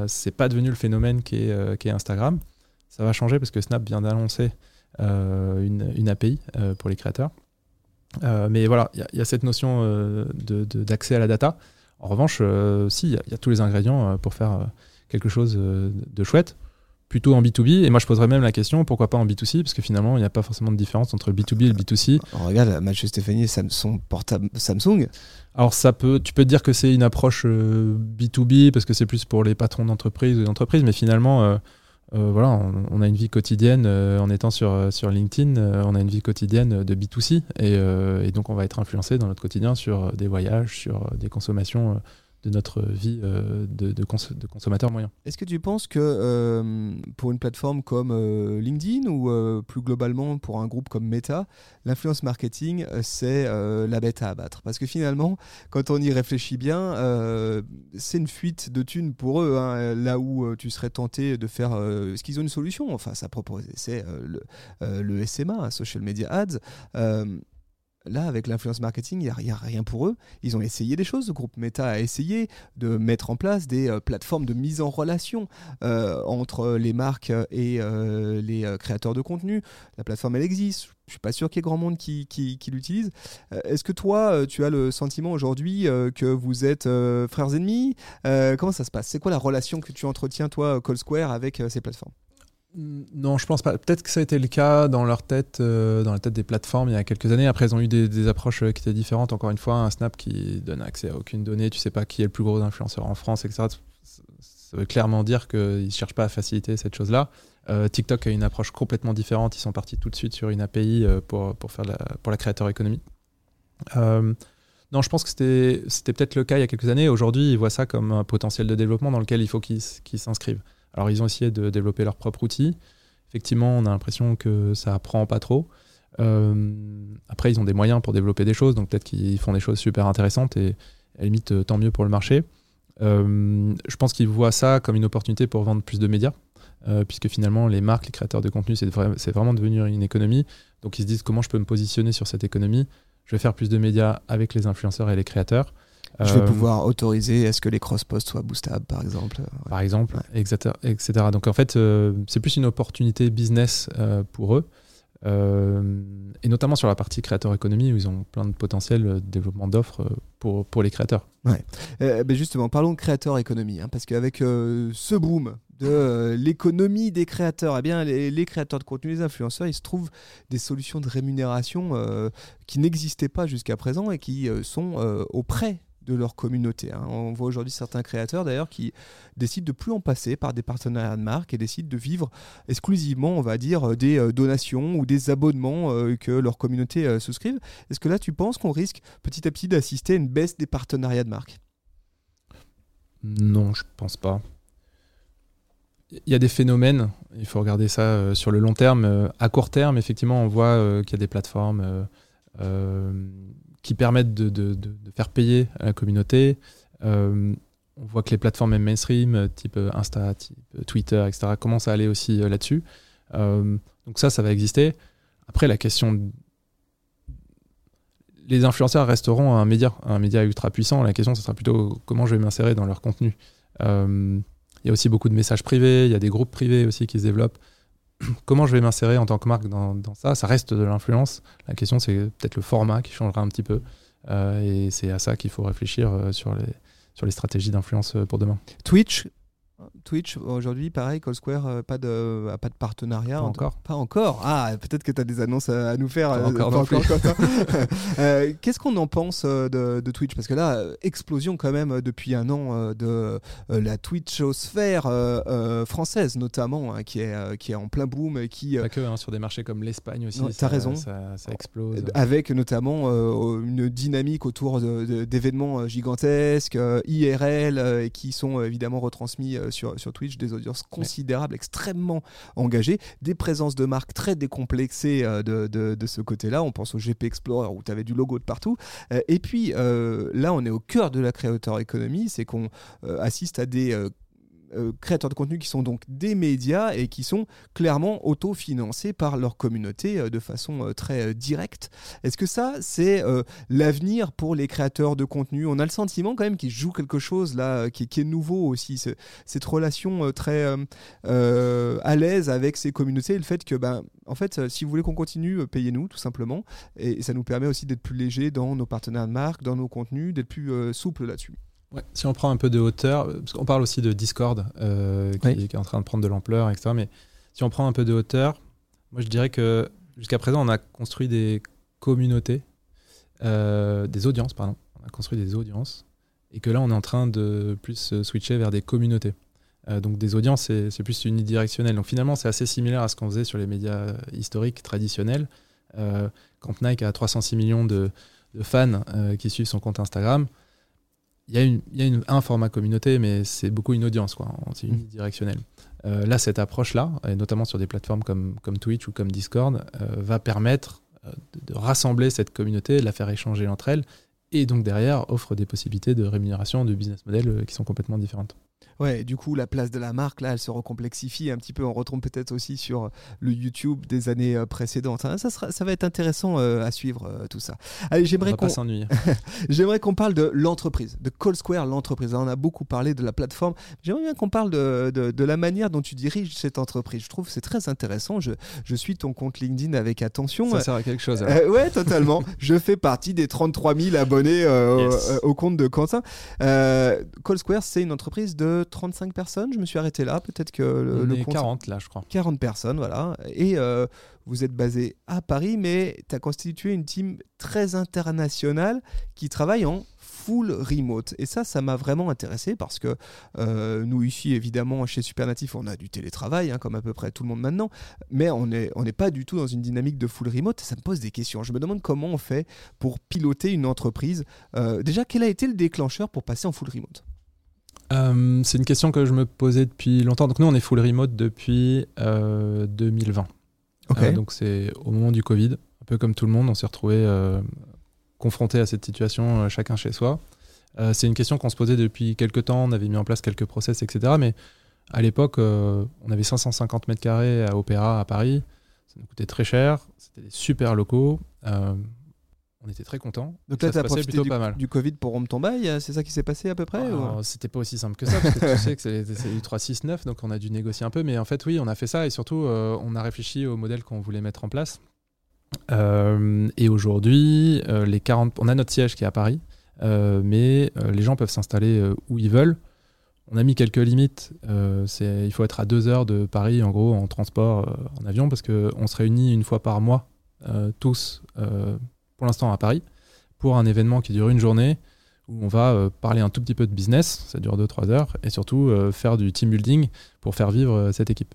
c'est pas devenu le phénomène qui est, qui est Instagram. Ça va changer parce que Snap vient d'annoncer euh, une, API euh, pour les créateurs. Euh, mais voilà, il y, a cette notion d'accès à la data. En revanche, si, il y, a tous les ingrédients pour faire quelque chose de chouette plutôt en B2B. Et moi, je poserais même la question, pourquoi pas en B2C Parce que finalement, il n'y a pas forcément de différence entre le B2B et le B2C. On regarde, Mathieu Stéphanie, Samsung, portable Samsung. Alors, ça peut, tu peux te dire que c'est une approche B2B parce que c'est plus pour les patrons d'entreprise ou d'entreprise, mais finalement, euh, voilà, on, a une vie quotidienne euh, en étant sur, euh, sur LinkedIn, on a une vie quotidienne de B2C et, donc on va être influencé dans notre quotidien sur des voyages, sur des consommations de notre vie euh, de, de, de, consommateur moyen. Est-ce que tu penses que euh, pour une plateforme comme euh, LinkedIn ou plus globalement pour un groupe comme Meta, l'influence marketing, c'est la bête à abattre? Parce que finalement, quand on y réfléchit bien, c'est une fuite de thunes pour eux. Hein, là où tu serais tenté de faire ce qu'ils ont une solution, enfin, ça propose, c'est le, le, SMA, Social Media Ads. Là, avec l'influence marketing, il n'y a, rien pour eux. Ils ont essayé des choses. Le groupe Meta a essayé de mettre en place des euh, plateformes de mise en relation euh, entre les marques et euh, les créateurs de contenu. La plateforme, elle existe. Je ne suis pas sûr qu'il y ait grand monde qui, l'utilise. Est-ce que toi, tu as le sentiment aujourd'hui que vous êtes frères ennemis? Comment ça se passe? C'est quoi la relation que tu entretiens, toi, Call Square, avec ces plateformes? Non, je pense pas. Peut-être que ça a été le cas dans leur tête, euh, dans la tête des plateformes il y a quelques années. Après, ils ont eu des, approches euh, qui étaient différentes. Encore une fois, un Snap qui donne accès à aucune donnée. Tu sais pas qui est le plus gros influenceur en France, etc. Ça veut clairement dire qu'ils ne cherchent pas à faciliter cette chose-là. Euh, TikTok a une approche complètement différente. Ils sont partis tout de suite sur une API pour, faire la, pour la créateur économie. non, je pense que c'était peut-être le cas il y a quelques années. Aujourd'hui, ils voient ça comme un potentiel de développement dans lequel il faut qu'ils s'inscrivent. Alors, ils ont essayé de développer leur propre outil. Effectivement, on a l'impression que ça prend pas trop. Euh, après, ils ont des moyens pour développer des choses, donc peut-être qu'ils font des choses super intéressantes et à la limite, euh, tant mieux pour le marché. Euh, je pense qu'ils voient ça comme une opportunité pour vendre plus de médias, puisque finalement, les marques, les créateurs de contenu, c'est vraiment devenu une économie. Donc, ils se disent comment je peux me positionner sur cette économie? Je vais faire plus de médias avec les influenceurs et les créateurs. Je vais euh, pouvoir autoriser est-ce que les cross-posts soient boostables, par exemple. Par exemple, etc., etc. Donc en fait, euh, c'est plus une opportunité business euh, pour eux. et notamment sur la partie créateur économie où ils ont plein de potentiel de développement d'offres pour, pour les créateurs. Ouais. Ben justement, parlons de créateur économie, hein, parce qu'avec ce boom de l'économie des créateurs, eh bien, les, les, créateurs de contenu, les influenceurs, il se trouve des solutions de rémunération qui n'existaient pas jusqu'à présent et qui sont auprès de leur communauté. Hein. On voit aujourd'hui certains créateurs d'ailleurs qui décident de plus en passer par des partenariats de marque et décident de vivre exclusivement, on va dire, des euh, donations ou des abonnements euh, que leur communauté euh, souscrivent. Est-ce que là, tu penses qu'on risque petit à petit d'assister à une baisse des partenariats de marque? Non, je pense pas. Il y a des phénomènes, il faut regarder ça sur le long terme. À court terme, effectivement, on voit qu'il y a des plateformes qui permettent de, faire payer à la communauté. Euh, on voit que les plateformes mainstream, euh, type euh, Insta, type Twitter, etc., commencent à aller aussi là-dessus. donc ça, ça va exister. Après, la question... Les influenceurs resteront un média, un média ultra puissant. La question, ce sera plutôt comment je vais m'insérer dans leur contenu. Il y a aussi beaucoup de messages privés, il y a des groupes privés aussi qui se développent. comment je vais m'insérer en tant que marque dans, ça? Ça reste de l'influence. La question, c'est peut-être le format qui changera un petit peu. Euh, et c'est à ça qu'il faut réfléchir euh, sur, les, stratégies d'influence euh, pour demain. Twitch, Twitch, aujourd'hui, pareil, Call Square, euh, pas, de, pas de partenariat. Pas encore. Pas encore. Ah, peut-être que tu as des annonces à, nous faire. Pas encore, euh, Qu'est-ce qu'on en pense euh, de, Twitch? Parce que là, explosion quand même depuis un an de la Twitchosphère française, notamment, hein, qui, est, qui est en plein boom. Qui, pas que, hein, sur des marchés comme l'Espagne aussi. Tu as raison. Ça, explose. Avec notamment une dynamique autour d'événements gigantesques, IRL, qui sont évidemment retransmis sur, sur Twitch, des audiences considérables, extrêmement engagées, des présences de marques très décomplexées euh, de, de, ce côté-là. On pense au GP Explorer où tu avais du logo de partout. Euh, et puis euh, là, on est au cœur de la créateur économie, c'est qu'on assiste à des euh, créateurs de contenu qui sont donc des médias et qui sont clairement autofinancés par leur communauté euh, de façon euh, très directe. Est-ce que ça, c'est l'avenir pour les créateurs de contenu? On a le sentiment quand même qu'ils jouent quelque chose là qui, est nouveau aussi, cette relation très à l'aise avec ces communautés et le fait que, ben, en fait, si vous voulez qu'on continue, payez-nous tout simplement. Et, ça nous permet aussi d'être plus léger dans nos partenaires de marque, dans nos contenus, d'être plus souple là-dessus si on prend un peu de hauteur, parce qu'on parle aussi de Discord euh, qui, est en train de prendre de l'ampleur, etc. Mais si on prend un peu de hauteur, moi je dirais que jusqu'à présent on a construit des communautés, euh, des audiences, pardon. On a construit des audiences et que là on est en train de plus switcher vers des communautés. Euh, donc des audiences, c'est plus unidirectionnel. Donc finalement c'est assez similaire à ce qu'on faisait sur les médias historiques traditionnels. quand Nike a 306 millions de, de fans qui suivent son compte Instagram, il y a, une, il y a une- un format communauté, mais c'est beaucoup une audience, quoi. C'est Mm. unidirectionnel. Euh, là, cette approche-là, et notamment sur des plateformes comme, comme Twitch ou comme Discord, euh, va permettre euh, de, de rassembler cette communauté, de la faire échanger entre elles, et donc derrière offre des possibilités de rémunération, de business model qui sont complètement différentes. Ouais, du coup, la place de la marque, là, elle se recomplexifie un petit peu. On retombe peut-être aussi sur le YouTube des années euh, précédentes. hein. Ça, sera, ça va être intéressant euh, à suivre euh, tout ça. Allez, j'aimerais qu'on j'aimerais qu'on parle de l'entreprise, de Call Square, l'entreprise. On a beaucoup parlé de la plateforme. J'aimerais bien qu'on parle de, de- de la manière dont tu diriges cette entreprise. Je trouve que c'est très intéressant. Je, je suis ton compte LinkedIn avec attention. Ça sert à quelque chose. Euh, ouais, totalement. je fais partie des 33 000 abonnés euh, Yes. au, au compte de Quentin. Euh, Call Square, c'est une entreprise de 35 personnes. Je me suis arrêté là. Peut-être que le, le est compte- 40 là, je crois. 40 personnes, voilà. Et euh, vous êtes basé à Paris, mais tu as constitué une team très internationale qui travaille en full remote. Et ça, ça m'a vraiment intéressé parce que euh, nous, ici, évidemment, chez Supernatif, on a du télétravail, hein, comme à peu près tout le monde maintenant, mais on n'est on pas du tout dans une dynamique de full remote. Ça me pose des questions. Je me demande comment on fait pour piloter une entreprise. Euh, déjà, quel a été le déclencheur pour passer en full remote? Euh, c'est une question que je me posais depuis longtemps. Donc nous, on est full remote depuis euh, 2020. Ok. Euh, donc c'est au moment du Covid, un peu comme tout le monde, on s'est retrouvé euh, confronté à cette situation, euh, chacun chez soi. Euh, c'est une question qu'on se posait depuis quelques temps. On avait mis en place quelques process, etc. Mais à l'époque, euh, on avait 550 mètres carrés à Opéra à Paris. Ça nous coûtait très cher. C'était des super locaux. Euh, on était très contents. Donc Ça là, tu as profité plutôt du, pas mal. du Covid pour bail euh, C'est ça qui s'est passé à peu près ou- C'était pas aussi simple que ça, parce que tu sais que c'est du 369, donc on a dû négocier un peu. Mais en fait, oui, on a fait ça et surtout, euh, on a réfléchi au modèle qu'on voulait mettre en place. Euh, et aujourd'hui, euh, les 40, on a notre siège qui est à Paris, mais les gens peuvent s'installer où ils veulent. On a mis quelques limites. c'est- il faut être à deux heures de Paris, en gros, en transport, en avion, parce qu'on se réunit une fois par mois, tous, pour l'instant à Paris, pour un événement qui dure une journée où on va euh, parler un tout petit peu de business, ça dure 2-3 heures, et surtout euh, faire du team building pour faire vivre euh, cette équipe.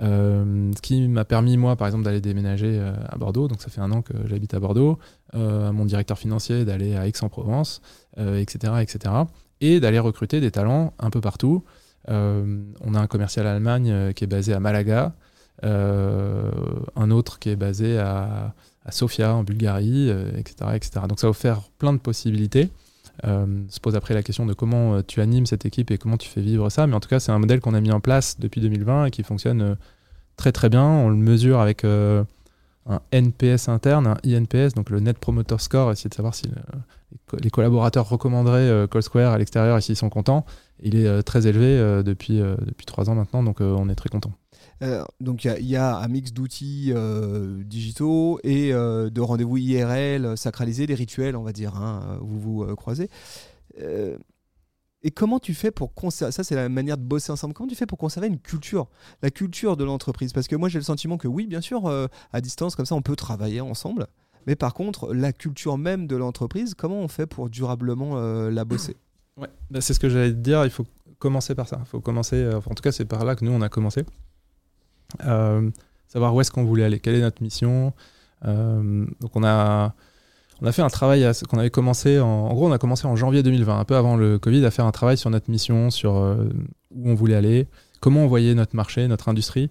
Ce qui m'a permis, moi, par exemple, d'aller déménager à Bordeaux, donc ça fait un an que j'habite à Bordeaux, à mon directeur financier d'aller à Aix-en-Provence, etc., etc., et d'aller recruter des talents un peu partout. On a un commercial Allemagne qui est basé à Malaga, un autre qui est basé à, Sofia en Bulgarie, euh, etc., etc. Donc ça a offert plein de possibilités. Euh, se pose après la question de comment euh, tu animes cette équipe et comment tu fais vivre ça. Mais en tout cas, c'est un modèle qu'on a mis en place depuis 2020 et qui fonctionne euh, très très bien. On le mesure avec un NPS interne, un INPS, donc le Net Promoter Score, essayer de savoir si le- les, co- les collaborateurs recommanderaient euh, Call Square à l'extérieur et s'ils sont contents. Il est très élevé depuis, depuis trois ans maintenant, donc on est très content. Euh, donc il y y, a un mix d'outils euh, digitaux et euh, de rendez-vous IRL sacralisés, des rituels, on va dire, hein, où vous vous euh, croisez. Et comment tu fais pour conserver, ça c'est la manière de bosser ensemble, comment tu fais pour conserver une culture, la culture de l'entreprise? Parce que moi j'ai le sentiment que oui, bien sûr, à distance, comme ça on peut travailler ensemble, mais par contre, la culture même de l'entreprise, comment on fait pour durablement la bosser? Ouais, bah, c'est ce que j'allais te dire. Il faut commencer par ça. Faut commencer. en tout cas, c'est par là que nous on a commencé. Euh, savoir où est-ce qu'on voulait aller, quelle est notre mission. Euh, donc on a on a fait un travail qu'on avait commencé en, gros on a commencé en janvier 2020, un peu avant le Covid, à faire un travail sur notre mission, sur euh, où on voulait aller, comment on voyait notre marché, notre industrie.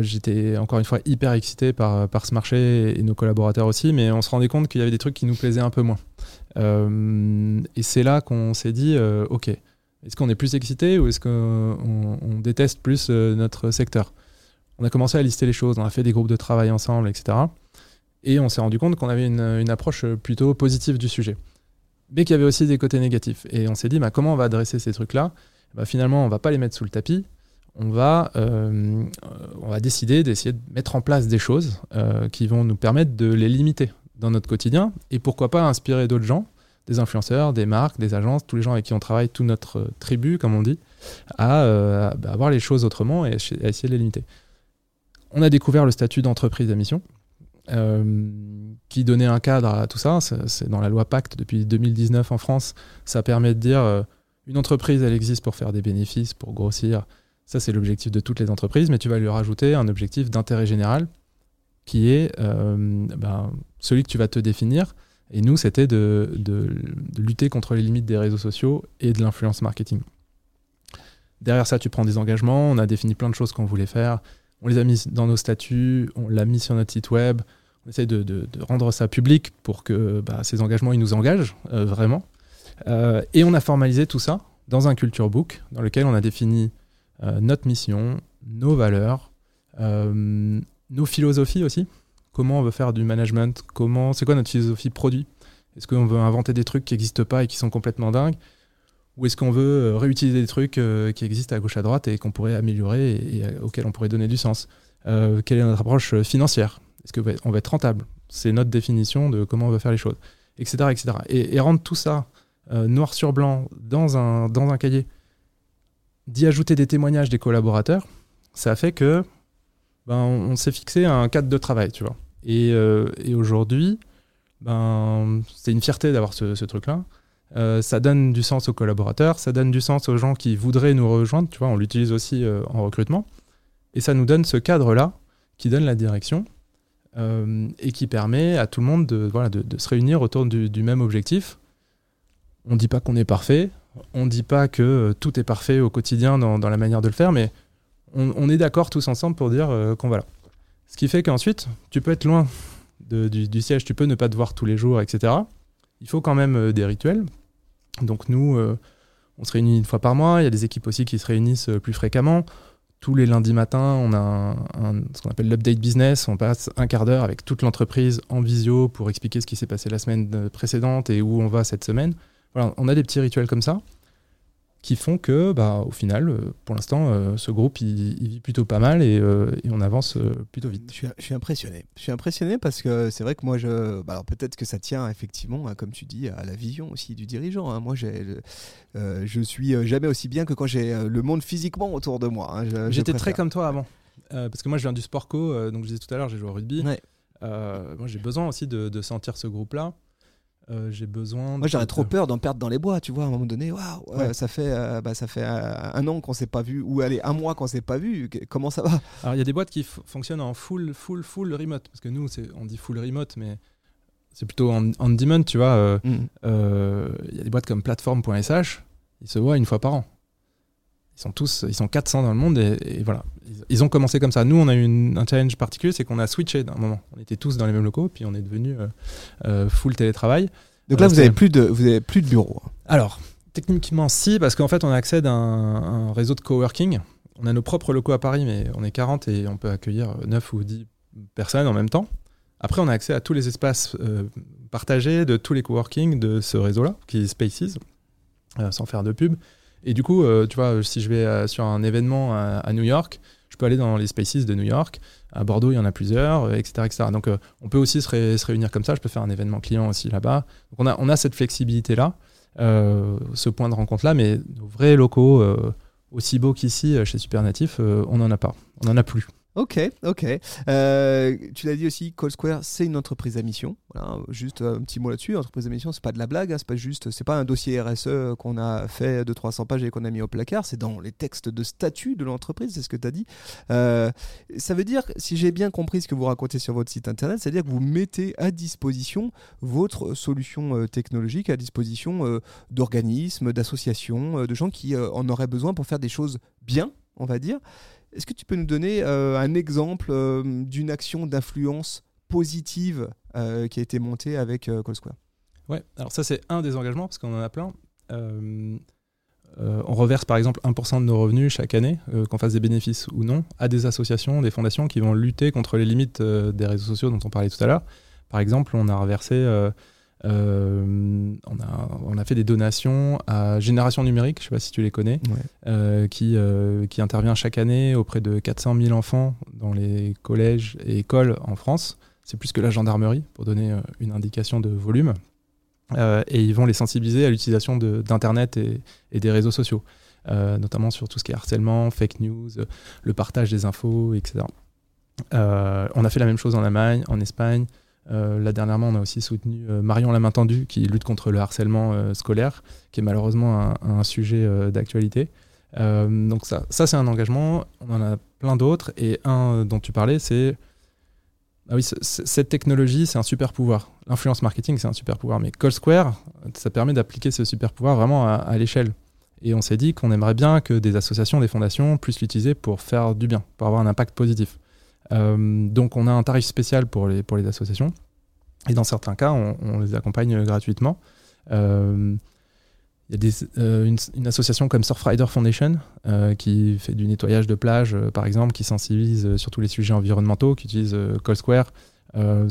J'étais encore une fois hyper excité par, par ce marché et nos collaborateurs aussi, mais on se rendait compte qu'il y avait des trucs qui nous plaisaient un peu moins. Et c'est là qu'on s'est dit, ok, est-ce qu'on est plus excité ou est-ce qu'on on déteste plus notre secteur? On a commencé à lister les choses, on a fait des groupes de travail ensemble, etc. Et on s'est rendu compte qu'on avait une, approche plutôt positive du sujet. Mais qu'il y avait aussi des côtés négatifs. Et on s'est dit, bah, comment on va adresser ces trucs-là? Bah, Finalement, on va pas les mettre sous le tapis. On va, euh, on va décider d'essayer de mettre en place des choses euh, qui vont nous permettre de les limiter dans notre quotidien. Et pourquoi pas inspirer d'autres gens, des influenceurs, des marques, des agences, tous les gens avec qui on travaille, toute notre tribu, comme on dit, à, euh, à, bah, voir les choses autrement et à essayer de les limiter. On a découvert le statut d'entreprise à mission euh, qui donnait un cadre à tout ça. C'est dans la loi Pacte depuis 2019 en France. Ça permet de dire euh, une entreprise, elle existe pour faire des bénéfices, pour grossir. Ça, c'est l'objectif de toutes les entreprises, mais tu vas lui rajouter un objectif d'intérêt général qui est euh, ben, celui que tu vas te définir Et nous, c'était de, lutter contre les limites des réseaux sociaux et de l'influence marketing. Derrière ça, tu prends des engagements. On a défini plein de choses qu'on voulait faire. On les a mis dans nos statuts, on l'a mis sur notre site web. On essaie de, rendre ça public pour que bah, ces engagements, ils nous engagent euh, vraiment. Euh, et on a formalisé tout ça dans un culture book dans lequel on a défini euh, notre mission, nos valeurs, nos philosophies aussi. Comment on veut faire du management Comment C'est quoi notre philosophie produit? Est-ce qu'on veut inventer des trucs qui n'existent pas et qui sont complètement dingues? Ou est-ce qu'on veut euh, réutiliser des trucs euh, qui existent à gauche à droite et qu'on pourrait améliorer et, euh, auxquels on pourrait donner du sens? Quelle est notre approche financière? Est-ce qu'on va, va être rentable? C'est notre définition de comment on veut faire les choses, etc. etc. Et, rendre tout ça noir sur blanc dans un, dans un cahier, d'y ajouter des témoignages des collaborateurs, ça fait que ben, on, s'est fixé un cadre de travail, tu vois. Et, et aujourd'hui, ben, c'est une fierté d'avoir ce truc-là. Euh, ça donne du sens aux collaborateurs, ça donne du sens aux gens qui voudraient nous rejoindre, tu vois, on l'utilise aussi euh, en recrutement. Et ça nous donne ce cadre-là qui donne la direction euh, et qui permet à tout le monde de, voilà, de, se réunir autour du, même objectif. On ne dit pas qu'on est parfait, on ne dit pas que tout est parfait au quotidien dans, la manière de le faire, mais on, est d'accord tous ensemble pour dire qu'on va là. Ce qui fait qu'ensuite, tu peux être loin du, siège, tu peux ne pas te voir tous les jours, etc. Il faut quand même des rituels. Donc nous, euh, on se réunit une fois par mois. Il y a des équipes aussi qui se réunissent euh, plus fréquemment. Tous les lundis matins, on a ce qu'on appelle l'update business. On passe un quart d'heure avec toute l'entreprise en visio pour expliquer ce qui s'est passé la semaine euh, précédente et où on va cette semaine. Voilà, on a des petits rituels comme ça qui font que, bah, au final, euh, pour l'instant, euh, ce groupe, il, il vit plutôt pas mal et, euh, et on avance plutôt vite. Je suis, je suis impressionné. Je suis impressionné parce que c'est vrai que moi, je, bah alors peut-être que ça tient effectivement, hein, comme tu dis, à la vision aussi du dirigeant. hein. Moi, j'ai, euh, je suis jamais aussi bien que quand j'ai le monde physiquement autour de moi. hein. Je- je J'étais très comme toi avant. Euh, parce que moi, je viens du sport co, euh, donc je disais tout à l'heure, j'ai joué au rugby. Ouais. Euh, moi, j'ai besoin aussi de, de sentir ce groupe-là. Euh, j'ai besoin. Moi, j'aurais trop peur d'en perdre dans les bois, tu vois, à un moment donné. Waouh, euh, Ouais. ça fait, euh, bah, ça fait euh, un an qu'on s'est pas vu, ou allez, un mois qu'on s'est pas vu. Comment ça va? Alors, il y a des boîtes qui fonctionnent en full, full, full remote. Parce que nous, on dit full remote, mais c'est plutôt en, on demand, tu vois. Mm. Il y a des boîtes comme platform.sh, ils se voient une fois par an. Ils sont tous, ils sont 400 dans le monde et, et voilà. Ils, ils ont commencé comme ça. Nous, on a eu une- un challenge particulier, c'est qu'on a switché d'un moment. On était tous dans les mêmes locaux, puis on est devenu euh, euh, full télétravail. Donc Euh, là, vous c'est- avez plus de, vous avez plus de bureau. Alors, techniquement, si, parce qu'en fait, on accède à un, un réseau de coworking. On a nos propres locaux à Paris, mais on est 40 et on peut accueillir 9 ou 10 personnes en même temps. Après, on a accès à tous les espaces euh, partagés de tous les coworking de ce réseau-là, qui est Spaces, euh, sans faire de pub. Et du coup, euh, tu vois, si je vais euh, sur un événement à, New York, je peux aller dans les Spaces de New York. À Bordeaux, il y en a plusieurs, euh, etc. etc. Donc, on peut aussi se, ré- se réunir comme ça. Je peux faire un événement client aussi là-bas. Donc, on a, cette flexibilité-là, ce point de rencontre-là, mais nos vrais locaux, aussi beaux qu'ici, chez Supernatif, on n'en a pas. On n'en a plus. Ok, ok. Euh, tu l'as dit aussi, Call Square, c'est une entreprise à mission. Voilà, juste un petit mot là-dessus. Entreprise à mission, c'est pas de la blague. hein, c'est pas juste, c'est pas un dossier RSE qu'on a fait de 300 pages et qu'on a mis au placard. C'est dans les textes de statut de l'entreprise. C'est ce que tu as dit. Euh, ça veut dire, si j'ai bien compris ce que vous racontez sur votre site internet, c'est-à-dire que vous mettez à disposition votre solution euh, technologique à disposition euh, d'organismes, d'associations, euh, de gens qui euh, en auraient besoin pour faire des choses bien, on va dire. Est-ce que tu peux nous donner euh, un exemple euh, d'une action d'influence positive euh, qui a été montée avec Call Square? Ouais, alors ça c'est un des engagements parce qu'on en a plein. On reverse par exemple 1% de nos revenus chaque année, qu'on fasse des bénéfices ou non, à des associations, des fondations qui vont lutter contre les limites des réseaux sociaux dont on parlait tout à l'heure. Par exemple, on a reversé, euh, on, a, on a fait des donations à Génération Numérique, je ne sais pas si tu les connais, euh, qui, euh, qui intervient chaque année auprès de 400 000 enfants dans les collèges et écoles en France. C'est plus que la gendarmerie, pour donner une indication de volume. Et ils vont les sensibiliser à l'utilisation de- d'Internet et, et des réseaux sociaux, notamment sur tout ce qui est harcèlement, fake news, le partage des infos, etc. On a fait la même chose en Allemagne, en Espagne. Euh, là dernièrement, on a aussi soutenu euh, Marion la main tendue, qui lutte contre le harcèlement euh, scolaire, qui est malheureusement un, sujet d'actualité. Donc ça, ça c'est un engagement. On en a plein d'autres. Et un dont tu parlais, c'est ah oui, cette technologie, c'est un super pouvoir. l'influence marketing, c'est un super pouvoir, mais Call Square, ça permet d'appliquer ce super pouvoir vraiment à, l'échelle. Et on s'est dit qu'on aimerait bien que des associations, des fondations puissent l'utiliser pour faire du bien, pour avoir un impact positif. Euh, donc on a un tarif spécial pour les, pour les associations. Et dans certains cas, on, les accompagne gratuitement. Euh, il y a euh, une, association comme Surfrider Foundation qui fait du nettoyage de plage, par exemple, qui sensibilise sur tous les sujets environnementaux, qui utilise Call Square. le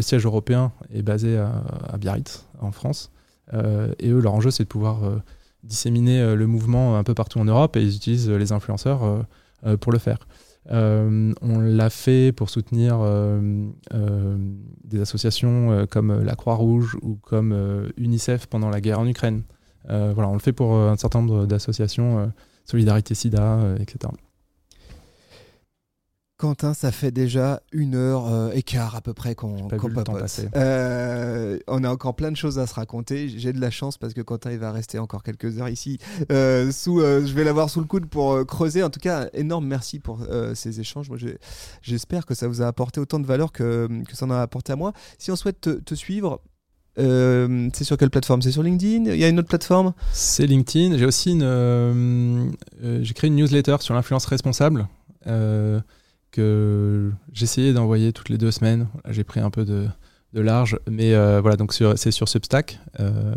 siège européen est basé à, Biarritz, en France. et eux, leur enjeu, c'est de pouvoir disséminer le mouvement un peu partout en Europe et ils utilisent les influenceurs pour le faire. Euh, on l'a fait pour soutenir euh, euh, des associations comme la Croix-Rouge ou comme UNICEF pendant la guerre en Ukraine. voilà, on le fait pour un certain nombre d'associations, Solidarité SIDA, etc. Quentin, ça fait déjà une heure euh, et quart à peu près qu'on qu papote. Euh, on a encore plein de choses à se raconter. J'ai de la chance parce que Quentin il va rester encore quelques heures ici. Euh, sous, je vais l'avoir sous le coude pour creuser. En tout cas, énorme merci pour ces échanges. Moi, j'espère que ça vous a apporté autant de valeur que, que ça en a apporté à moi. Si on souhaite te, suivre, c'est sur quelle plateforme? C'est sur LinkedIn? Il y a une autre plateforme? C'est LinkedIn. J'ai aussi une, j'ai créé une newsletter sur l'influence responsable que j'essayais d'envoyer toutes les deux semaines. J'ai pris un peu de, large, mais euh, voilà, donc c'est sur Substack. Euh,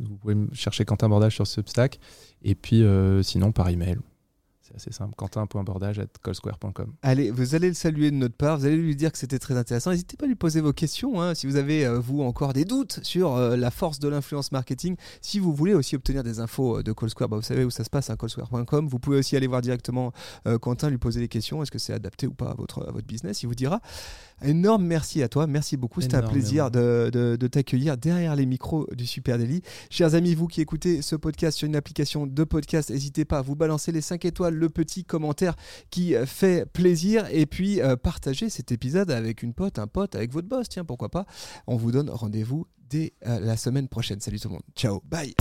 vous pouvez chercher Quentin Bordage sur Substack, et puis euh, sinon par email. C'est simple, quentin.bordage.colsquare.com. Allez, vous allez le saluer de notre part, vous allez lui dire que c'était très intéressant. N'hésitez pas à lui poser vos questions hein, si vous avez, euh, vous, encore des doutes sur euh, la force de l'influence marketing. Si vous voulez aussi obtenir des infos euh, de Callsquare, bah, vous savez où ça se passe, à hein, callsquare.com. Vous pouvez aussi aller voir directement Quentin, lui poser des questions. Est-ce que c'est adapté ou pas à votre business? Il vous dira. Énorme merci à toi, merci beaucoup. C'était un plaisir de, de, t'accueillir derrière les micros du Super Daily. Chers amis, vous qui écoutez ce podcast sur une application de podcast, n'hésitez pas à vous balancer les 5 étoiles, le petit commentaire qui fait plaisir et puis euh, partager cet épisode avec une pote, un pote, avec votre boss, tiens, pourquoi pas. On vous donne rendez-vous dès euh, la semaine prochaine. Salut tout le monde. Ciao, bye.